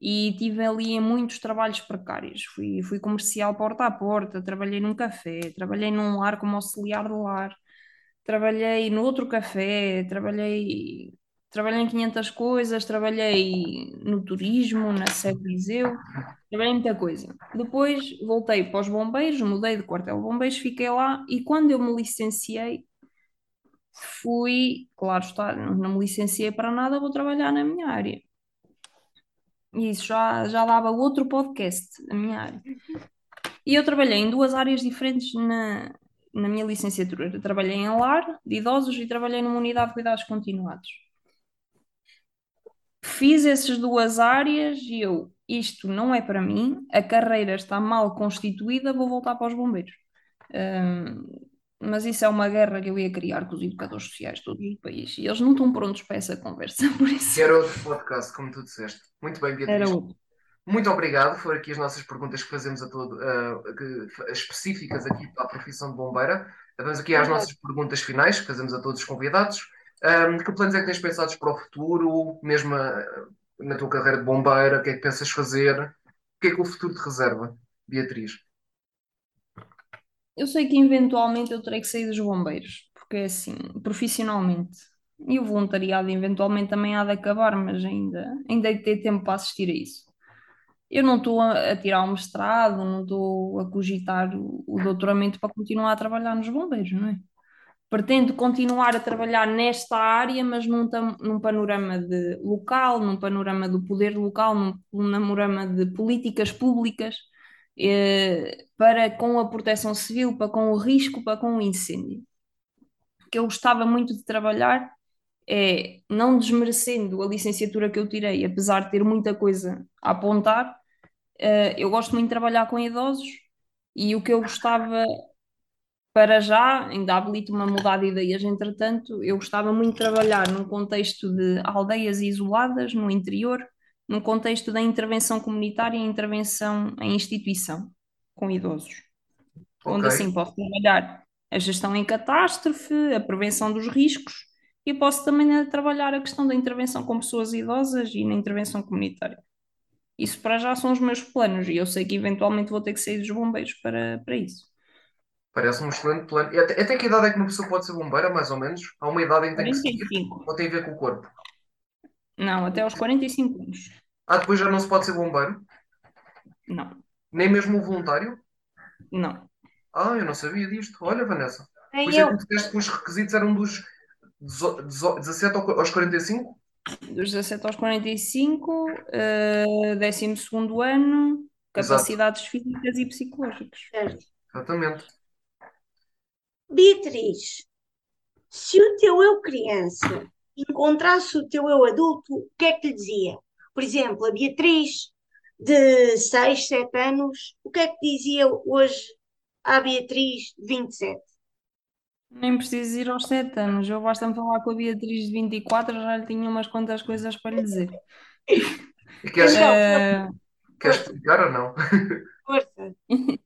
[SPEAKER 2] e tive ali em muitos trabalhos precários. Fui, fui comercial porta a porta, trabalhei num café, trabalhei num lar como auxiliar de lar, trabalhei no outro café, trabalhei Trabalhei em 500 coisas, trabalhei no turismo, na Sede Viseu, trabalhei muita coisa. Depois voltei para os bombeiros, mudei de quartel bombeiros, fiquei lá e quando eu me licenciei, fui, claro está, não me licenciei para nada, vou trabalhar na minha área. E isso já, já dava outro podcast, a minha área. E eu trabalhei em duas áreas diferentes na, na minha licenciatura. Eu trabalhei em lar de idosos e trabalhei numa unidade de cuidados continuados fiz essas duas áreas e eu, isto não é para mim, a carreira está mal constituída, vou voltar para os bombeiros. Hum, mas isso é uma guerra que eu ia criar com os educadores sociais de todo o país e eles não estão prontos para essa conversa, por isso
[SPEAKER 1] era outro podcast, como tu disseste. Muito bem,
[SPEAKER 2] era
[SPEAKER 1] Beatriz.
[SPEAKER 2] outro.
[SPEAKER 1] Muito obrigado. Foram aqui as nossas perguntas que fazemos a todo, que- específicas aqui para a profissão de bombeira. Vamos aqui às nossas perguntas finais que fazemos a todos os convidados. Ahm, que planos é que tens pensados para o futuro, mesmo ah, na tua carreira de bombeira? O que é que pensas fazer? O que é que o futuro te reserva, Beatriz?
[SPEAKER 2] Eu sei que eventualmente eu terei que sair dos bombeiros, porque é assim, profissionalmente. E o voluntariado eventualmente também há de acabar, mas ainda, ainda hei de ter tempo para assistir a isso. Eu não estou a, a tirar o mestrado, não estou a cogitar o, o doutoramento para continuar a trabalhar nos bombeiros, não é? Pretendo continuar a trabalhar nesta área, mas num, num panorama de local, num panorama do poder local, num, num panorama de políticas públicas, eh, para com a proteção civil, para com o risco, para com o incêndio. O que eu gostava muito de trabalhar é, não desmerecendo a licenciatura que eu tirei, apesar de ter muita coisa a apontar, eh, eu gosto muito de trabalhar com idosos e o que eu gostava para já, ainda habilito uma mudar de ideias, entretanto, eu gostava muito de trabalhar num contexto de aldeias isoladas, no interior, num contexto da intervenção comunitária e intervenção em instituição com idosos, onde
[SPEAKER 1] Ok.
[SPEAKER 2] assim posso trabalhar a gestão em catástrofe, a prevenção dos riscos e posso também eh, trabalhar a questão da intervenção com pessoas idosas e na intervenção comunitária. Isso para já são os meus planos e eu sei que eventualmente vou ter que sair dos bombeiros para, para isso.
[SPEAKER 1] Parece um excelente plano. E até, até que idade é que uma pessoa pode ser bombeira, mais ou menos? Há uma idade em que tem que seguir
[SPEAKER 2] 45.
[SPEAKER 1] ou tem a ver com o corpo?
[SPEAKER 2] Não, até aos 45 anos.
[SPEAKER 1] Ah, depois já não se pode ser bombeiro?
[SPEAKER 2] Não,
[SPEAKER 1] Nem mesmo o voluntário?
[SPEAKER 2] não.
[SPEAKER 1] Ah, eu não sabia disto. Olha, Vanessa.
[SPEAKER 3] Nem
[SPEAKER 1] Pois é
[SPEAKER 3] eu.
[SPEAKER 1] que tu disseste que os requisitos eram dos dezo- dezo- 17 ao- aos 45?
[SPEAKER 2] Dos 17 aos 45, uh, 12º ano, capacidades físicas e psicológicas.
[SPEAKER 3] Certo.
[SPEAKER 1] Exatamente.
[SPEAKER 3] Beatriz, se o teu eu criança encontrasse o teu eu adulto, o que é que lhe dizia? Por exemplo, a Beatriz de 6, 7 anos, o que é que dizia hoje à Beatriz de 27?
[SPEAKER 2] Nem preciso ir aos 7 anos, eu basta-me falar com a Beatriz de 24, já lhe tinha umas quantas coisas para lhe dizer.
[SPEAKER 1] Queres, queres explicar ou não?
[SPEAKER 3] Força.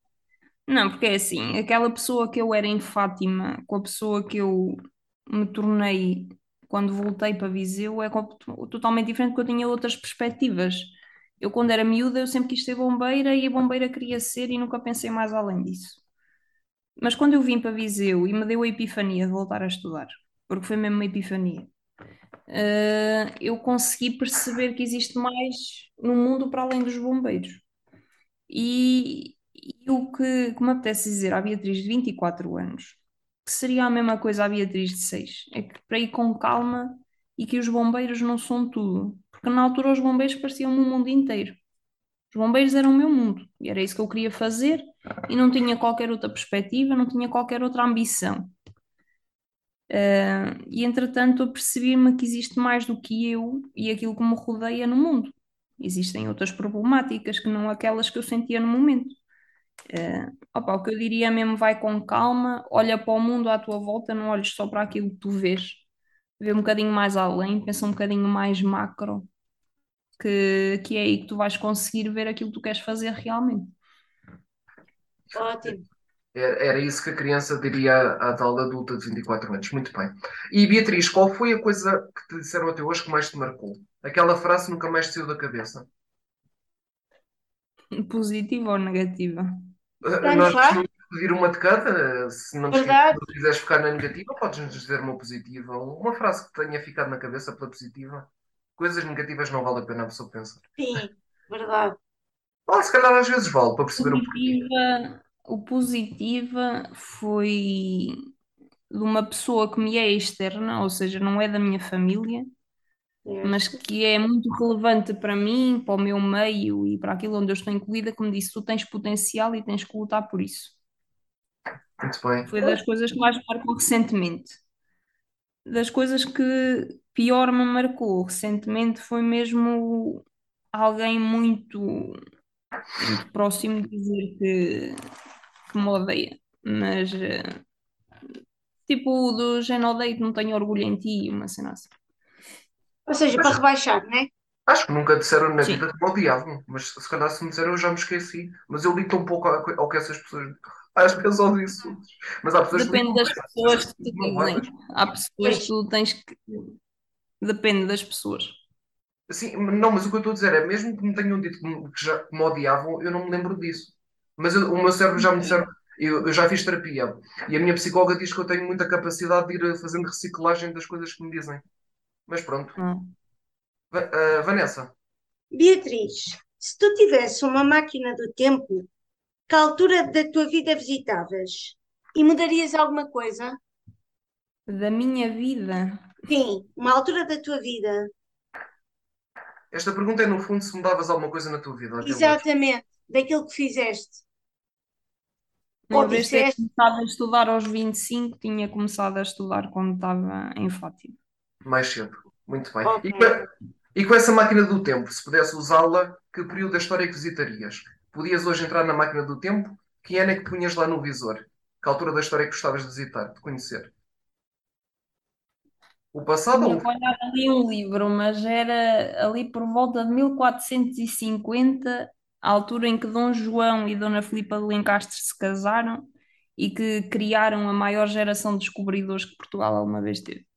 [SPEAKER 2] Não, porque é assim, aquela pessoa que eu era em Fátima, com a pessoa que eu me tornei quando voltei para Viseu, é totalmente diferente porque eu tinha outras perspectivas. Eu, quando era miúda, eu sempre quis ser bombeira e a bombeira queria ser e nunca pensei mais além disso. Mas quando eu vim para Viseu e me deu a epifania de voltar a estudar, porque foi mesmo uma epifania, eh, eu consegui perceber que existe mais no mundo para além dos bombeiros. E, e o que, que me apetece dizer à Beatriz de 24 anos, que seria a mesma coisa à Beatriz de 6, é que para ir com calma e que os bombeiros não são tudo. Porque na altura os bombeiros pareciam o mundo inteiro. Os bombeiros eram o meu mundo e era isso que eu queria fazer e não tinha qualquer outra perspectiva, não tinha qualquer outra ambição. Ah, e entretanto eu percebi-me que existe mais do que eu e aquilo que me rodeia no mundo. Existem outras problemáticas que não aquelas que eu sentia no momento. Ah, opa, o que eu diria é mesmo vai com calma, olha para o mundo à tua volta, não olhes só para aquilo que tu vês. Vê um bocadinho mais além, pensa um bocadinho mais macro, que, que é aí que tu vais conseguir ver aquilo que tu queres fazer realmente.
[SPEAKER 3] Ótimo.
[SPEAKER 1] Era, era isso que a criança diria à tal adulta de 24 anos. Muito bem. E Beatriz, qual foi a coisa que te disseram até hoje que mais te marcou? Aquela frase nunca mais te saiu da cabeça.
[SPEAKER 2] Positiva ou negativa?
[SPEAKER 1] Nós costumamos pedir uma de cada. Se não quiseres ficar na negativa, podes-nos dizer uma positiva. Uma frase que tenha ficado na cabeça pela positiva. Coisas negativas não vale a pena a pessoa pensar.
[SPEAKER 3] Sim, verdade.
[SPEAKER 1] Ou se calhar às vezes vale para perceber o porquê.
[SPEAKER 2] Positiva, o positiva foi de uma pessoa que me é externa, ou seja, não é da minha família, mas
[SPEAKER 3] Certo.
[SPEAKER 2] que é muito relevante para mim, para o meu meio e para aquilo onde eu estou incluída, me disse: tu tens potencial e tens que lutar por isso.
[SPEAKER 1] Muito bem.
[SPEAKER 2] Foi das coisas que mais me marcou recentemente. Das coisas que pior me marcou recentemente foi mesmo alguém muito, muito próximo dizer que, que me odeia. Mas eh, tipo do género odeio não tenho orgulho em ti, uma cena assim.
[SPEAKER 3] Ou seja, para rebaixar, não é?
[SPEAKER 1] Acho que nunca disseram na
[SPEAKER 2] Sim.
[SPEAKER 1] vida que me odiavam, mas se calhar se me disseram eu já me esqueci. Mas eu ligo tão pouco ao, ao que essas pessoas. Às vezes ouvem insultos. Mas há pessoas que
[SPEAKER 2] Depende das pessoas que te dizem. Há pessoas que tu tens que. Depende das pessoas.
[SPEAKER 1] Sim, não, mas o que eu estou a dizer é, mesmo que me tenham dito que já, que me odiavam, eu não me lembro disso. Mas eu- o meu cérebro já me disseram, eu, eu já fiz terapia, e a minha psicóloga diz que eu tenho muita capacidade de ir fazendo reciclagem das coisas que me dizem. Mas pronto. Va- ah, Vanessa,
[SPEAKER 3] Beatriz, se tu tivesse uma máquina do tempo, que altura da tua vida visitavas? E mudarias alguma coisa?
[SPEAKER 2] Da minha vida.
[SPEAKER 3] Sim, uma altura da tua vida.
[SPEAKER 1] esta pergunta é no fundo se mudavas alguma coisa na tua vida.
[SPEAKER 3] Exatamente, daquilo que fizeste. Ou
[SPEAKER 2] vez de ter começado a estudar aos 25, tinha começado a estudar quando estava em Fátima.
[SPEAKER 1] Mais cedo. Muito bem.
[SPEAKER 3] Ok.
[SPEAKER 1] E, com, e com essa máquina do tempo, se pudesse usá-la, que período da história é que visitarias? Podias hoje entrar na máquina do tempo? Que ano é que punhas lá no visor? Que altura da história é que gostavas de visitar, de conhecer? O passado ou o
[SPEAKER 2] olhar ali um livro, mas era ali por volta de 1450, a altura em que Dom João e Dona Filipa de Lencastre se casaram e que criaram a maior geração de descobridores que Portugal alguma vez teve.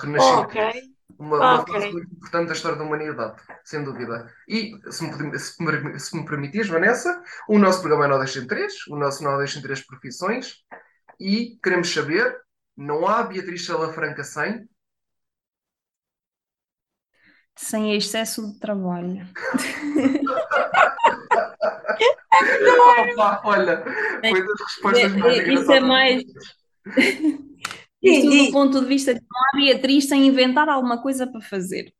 [SPEAKER 1] Renascimento.
[SPEAKER 3] Ok.
[SPEAKER 1] Uma, uma
[SPEAKER 3] Ok.
[SPEAKER 1] fase muito importante da história da humanidade, sem dúvida. E, se me, se me, se me permitires, Vanessa, o nosso programa é Nó Deixem 3, o nosso Nó Deixem 3 Profissões, e queremos saber, não há Beatriz Salafranca sem?
[SPEAKER 2] Sem excesso de trabalho.
[SPEAKER 1] Opa, olha, foi das respostas mais
[SPEAKER 2] É, Isso
[SPEAKER 1] engraçadas.
[SPEAKER 2] é mais. Isto do ponto de vista de não há Beatriz sem inventar alguma coisa para fazer.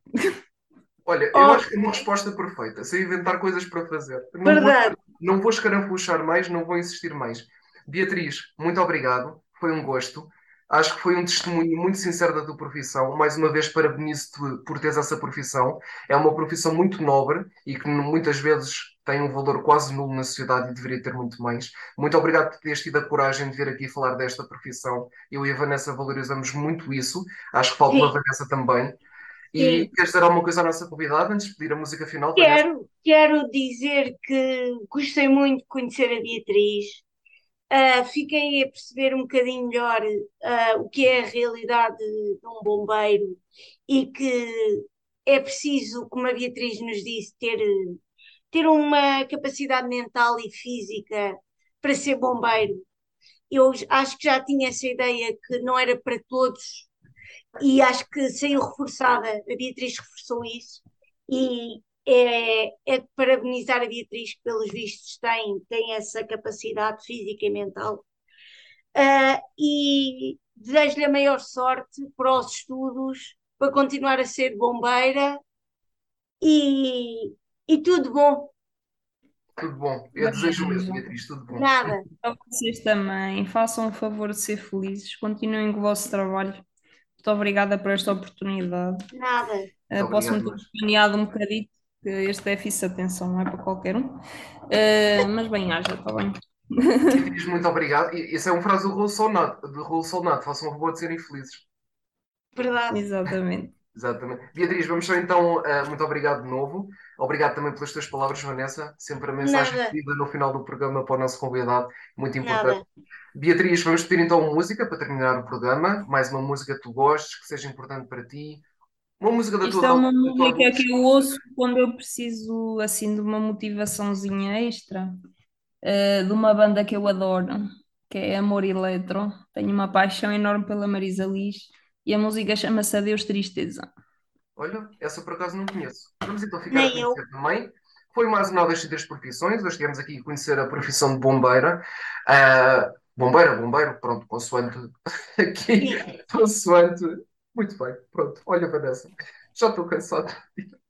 [SPEAKER 1] Olha, eu
[SPEAKER 3] Oh.
[SPEAKER 1] acho que é uma resposta perfeita, sem inventar coisas para fazer. Não vou,
[SPEAKER 3] Verdade.
[SPEAKER 1] não vou escarafuchar mais, não vou insistir mais. Beatriz, muito obrigado, foi um gosto. Acho que foi um testemunho muito sincero da tua profissão. Mais uma vez, parabenizo-te por teres essa profissão. É uma profissão muito nobre e que muitas vezes tem um valor quase nulo na sociedade e deveria ter muito mais. Muito obrigado por teres tido a coragem de vir aqui falar desta profissão. Eu e a Vanessa valorizamos muito isso. Acho que falta
[SPEAKER 3] Sim.
[SPEAKER 1] uma Vanessa também. E
[SPEAKER 3] Sim.
[SPEAKER 1] queres dizer alguma coisa à nossa convidada antes de pedir a música final? Vanessa?
[SPEAKER 3] Quero, quero dizer que gostei muito de conhecer a Beatriz. Ah, fiquei a perceber um bocadinho melhor ah, o que é a realidade de um bombeiro e que é preciso, como a Beatriz nos disse, ter, ter uma capacidade mental e física para ser bombeiro. Eu acho que já tinha essa ideia que não era para todos e acho que saiu reforçada. A Beatriz reforçou isso e é, é de parabenizar a Beatriz que, pelos vistos, tem, tem essa capacidade física e mental. Ah, e desejo-lhe a maior sorte para os estudos, para continuar a ser bombeira e, e tudo bom.
[SPEAKER 1] Tudo bom. Eu desejo o mesmo, Beatriz, tudo bom.
[SPEAKER 3] Nada.
[SPEAKER 2] Para vocês também, façam o favor de ser felizes, continuem com o vosso trabalho. Muito obrigada por esta oportunidade.
[SPEAKER 3] Nada.
[SPEAKER 1] Muito
[SPEAKER 2] Posso-me ter planeado um bocadito, que este déficit de atenção não é para qualquer um. Eh, mas bem, haja, está bem.
[SPEAKER 1] Beatriz, muito obrigado. E Isso é uma frase do Raul Solnato. Façam o favor de serem felizes.
[SPEAKER 3] Verdade.
[SPEAKER 2] Exatamente.
[SPEAKER 1] Exatamente. Beatriz, vamos só então, eh, muito obrigado de novo. Obrigado também pelas tuas palavras, Vanessa. Sempre a mensagem
[SPEAKER 3] Nada.
[SPEAKER 1] pedida no final do programa para o nosso convidado, muito importante.
[SPEAKER 3] Nada.
[SPEAKER 1] Beatriz, vamos pedir então uma música para terminar o programa. Mais uma música que tu gostes, que seja importante para ti. Uma música da
[SPEAKER 2] Isto
[SPEAKER 1] tua
[SPEAKER 2] é uma música que eu ouço quando eu preciso assim de uma motivaçãozinha extra, eh, de uma banda que eu adoro, que é Amor Eletro. Tenho uma paixão enorme pela Marisa Liz e a música chama-se Adeus Tristeza.
[SPEAKER 1] Olha, essa por acaso não conheço. Vamos então ficar a
[SPEAKER 3] Nem eu.
[SPEAKER 1] conhecer também. Foi mais uma das três profissões. Hoje estivemos aqui a conhecer a profissão de bombeira. Ah, bombeira, bombeiro, pronto, consoante aqui, consoante. Muito bem, pronto. Olha, Vanessa, já estou cansado.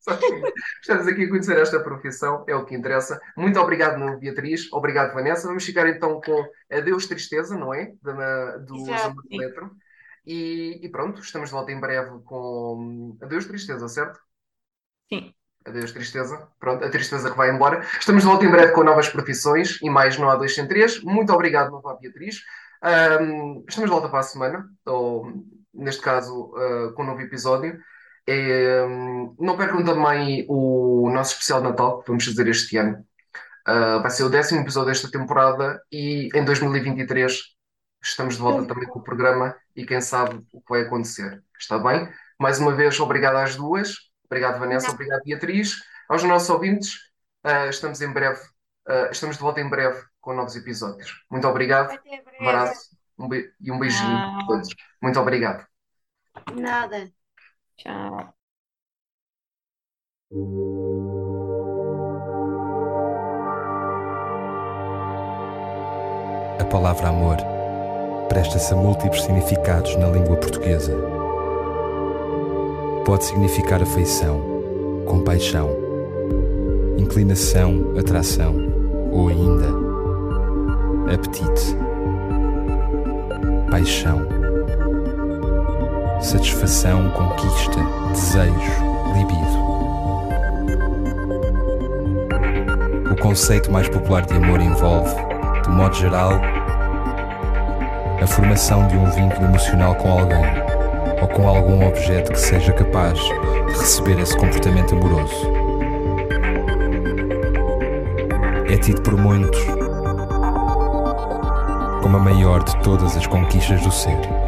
[SPEAKER 1] Estamos aqui a conhecer esta profissão, é o que interessa. Muito obrigado, Beatriz. Obrigado, Vanessa. Vamos ficar então com Adeus Tristeza, não é? Da, do
[SPEAKER 3] Exato.
[SPEAKER 1] Zambujo Eletro. E, e pronto, estamos de volta em breve com Adeus Tristeza, certo?
[SPEAKER 2] Sim.
[SPEAKER 1] Adeus Tristeza. Pronto, a tristeza que vai embora. Estamos de volta em breve com novas profissões e mais no A2 sem 3. Muito obrigado, nova Beatriz. Ahm, estamos de volta para a semana, ou neste caso, ah, com um novo episódio. Ahm, não percam também o nosso especial de Natal, que vamos fazer este ano. Ah, vai ser o décimo episódio desta temporada e em 2023 estamos de volta também com o programa e quem sabe o que vai acontecer. Está bem? Mais uma vez, obrigado às duas. Obrigado, Vanessa.
[SPEAKER 3] Não.
[SPEAKER 1] Obrigado, Beatriz. Aos nossos ouvintes, ah, estamos em breve, ah, estamos de volta em breve com novos episódios. Muito obrigado.
[SPEAKER 3] Até
[SPEAKER 1] Um abraço um e um beijinho a todos. Muito obrigado.
[SPEAKER 3] Nada.
[SPEAKER 2] Tchau.
[SPEAKER 5] A palavra amor presta-se a múltiplos significados na língua portuguesa. Pode significar afeição, compaixão, inclinação, atração ou ainda apetite, paixão, satisfação, conquista, desejo, libido. O conceito mais popular de amor envolve, de modo geral, a formação de um vínculo emocional com alguém ou com algum objeto que seja capaz de receber esse comportamento amoroso. É tido por muitos como a maior de todas as conquistas do ser.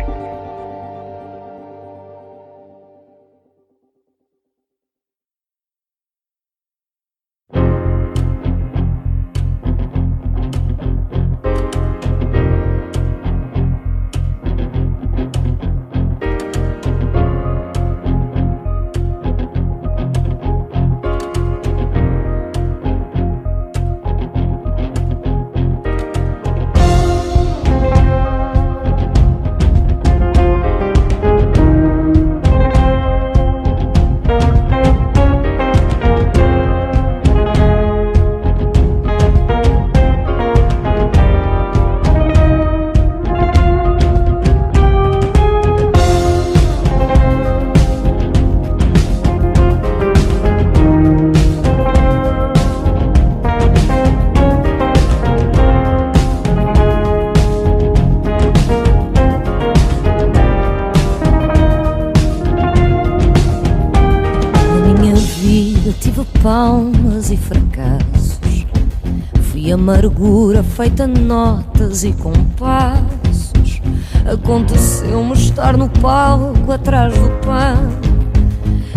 [SPEAKER 6] Amargura feita notas e compassos. Aconteceu-me estar no palco atrás do pano.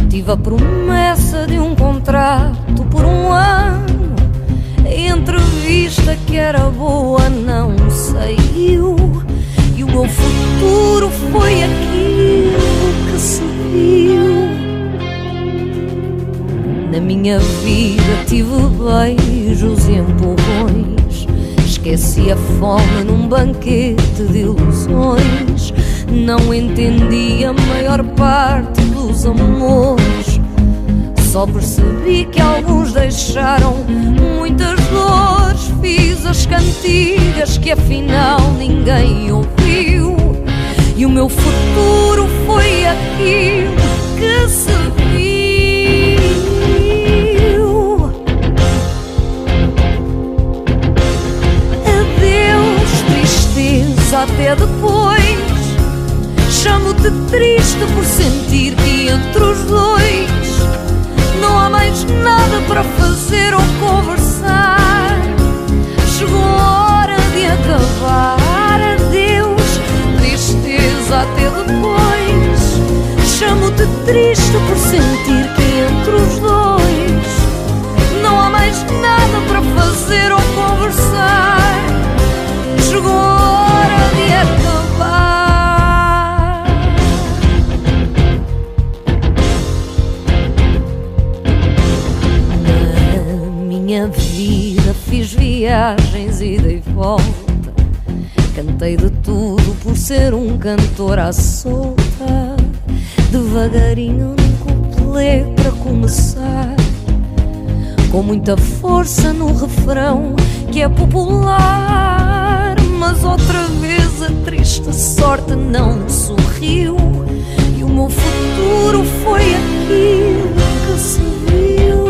[SPEAKER 6] Tive a promessa de um contrato por um ano. A entrevista que era boa não saiu. E o meu futuro foi aquilo que se viu. Na minha vida tive beijos e empurrões. Esqueci a fome num banquete de ilusões. Não entendi a maior parte dos amores. Só percebi que alguns deixaram muitas dores. Fiz as cantigas que afinal ninguém ouviu. E o meu futuro foi aquilo que se até depois. Chamo-te triste por sentir que entre os dois não há mais nada para fazer ou conversar. Chegou a hora de acabar. Adeus, tristeza, até depois. Chamo-te triste por sentir que entre os dois ser cantor à solta. Devagarinho num couplet para começar. Com muita força no refrão que é popular. Mas outra vez a triste sorte não sorriu. E o meu futuro foi aquilo que se viu.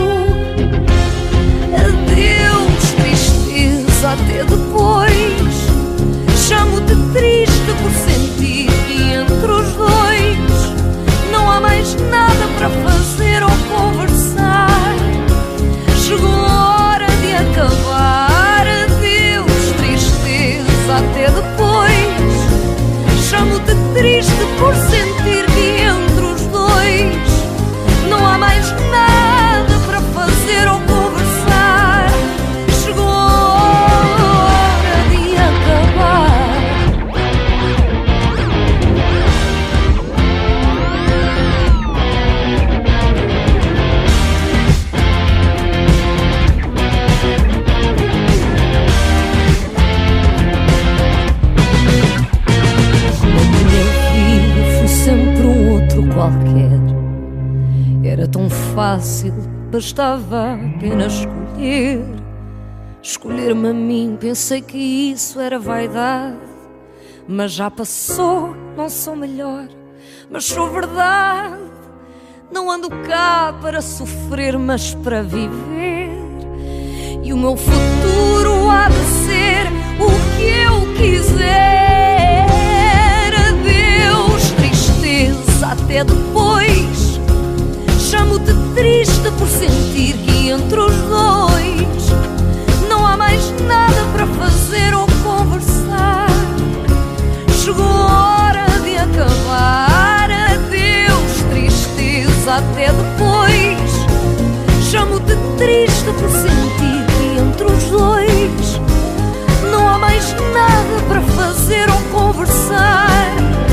[SPEAKER 6] Adeus, tristeza, até depois. Chamo-te triste por que entre os dois não há mais nada para fazer ou conversar. Chegou a hora de acabar. Adeus, tristeza, até depois. Chamo-te triste por sentir que entre os dois não há mais nada fácil, bastava apenas escolher. Escolher-me a mim, pensei que isso era vaidade. Mas já passou, não sou melhor, mas sou verdade. Não ando cá para sofrer, mas para viver. E o meu futuro há de ser o que eu quiser. Adeus, tristeza, até depois. Chamo-te triste por sentir que entre os dois não há mais nada para fazer ou conversar. Chegou a hora de acabar. Adeus, tristeza, até depois. Chamo-te triste por sentir que entre os dois não há mais nada para fazer ou conversar.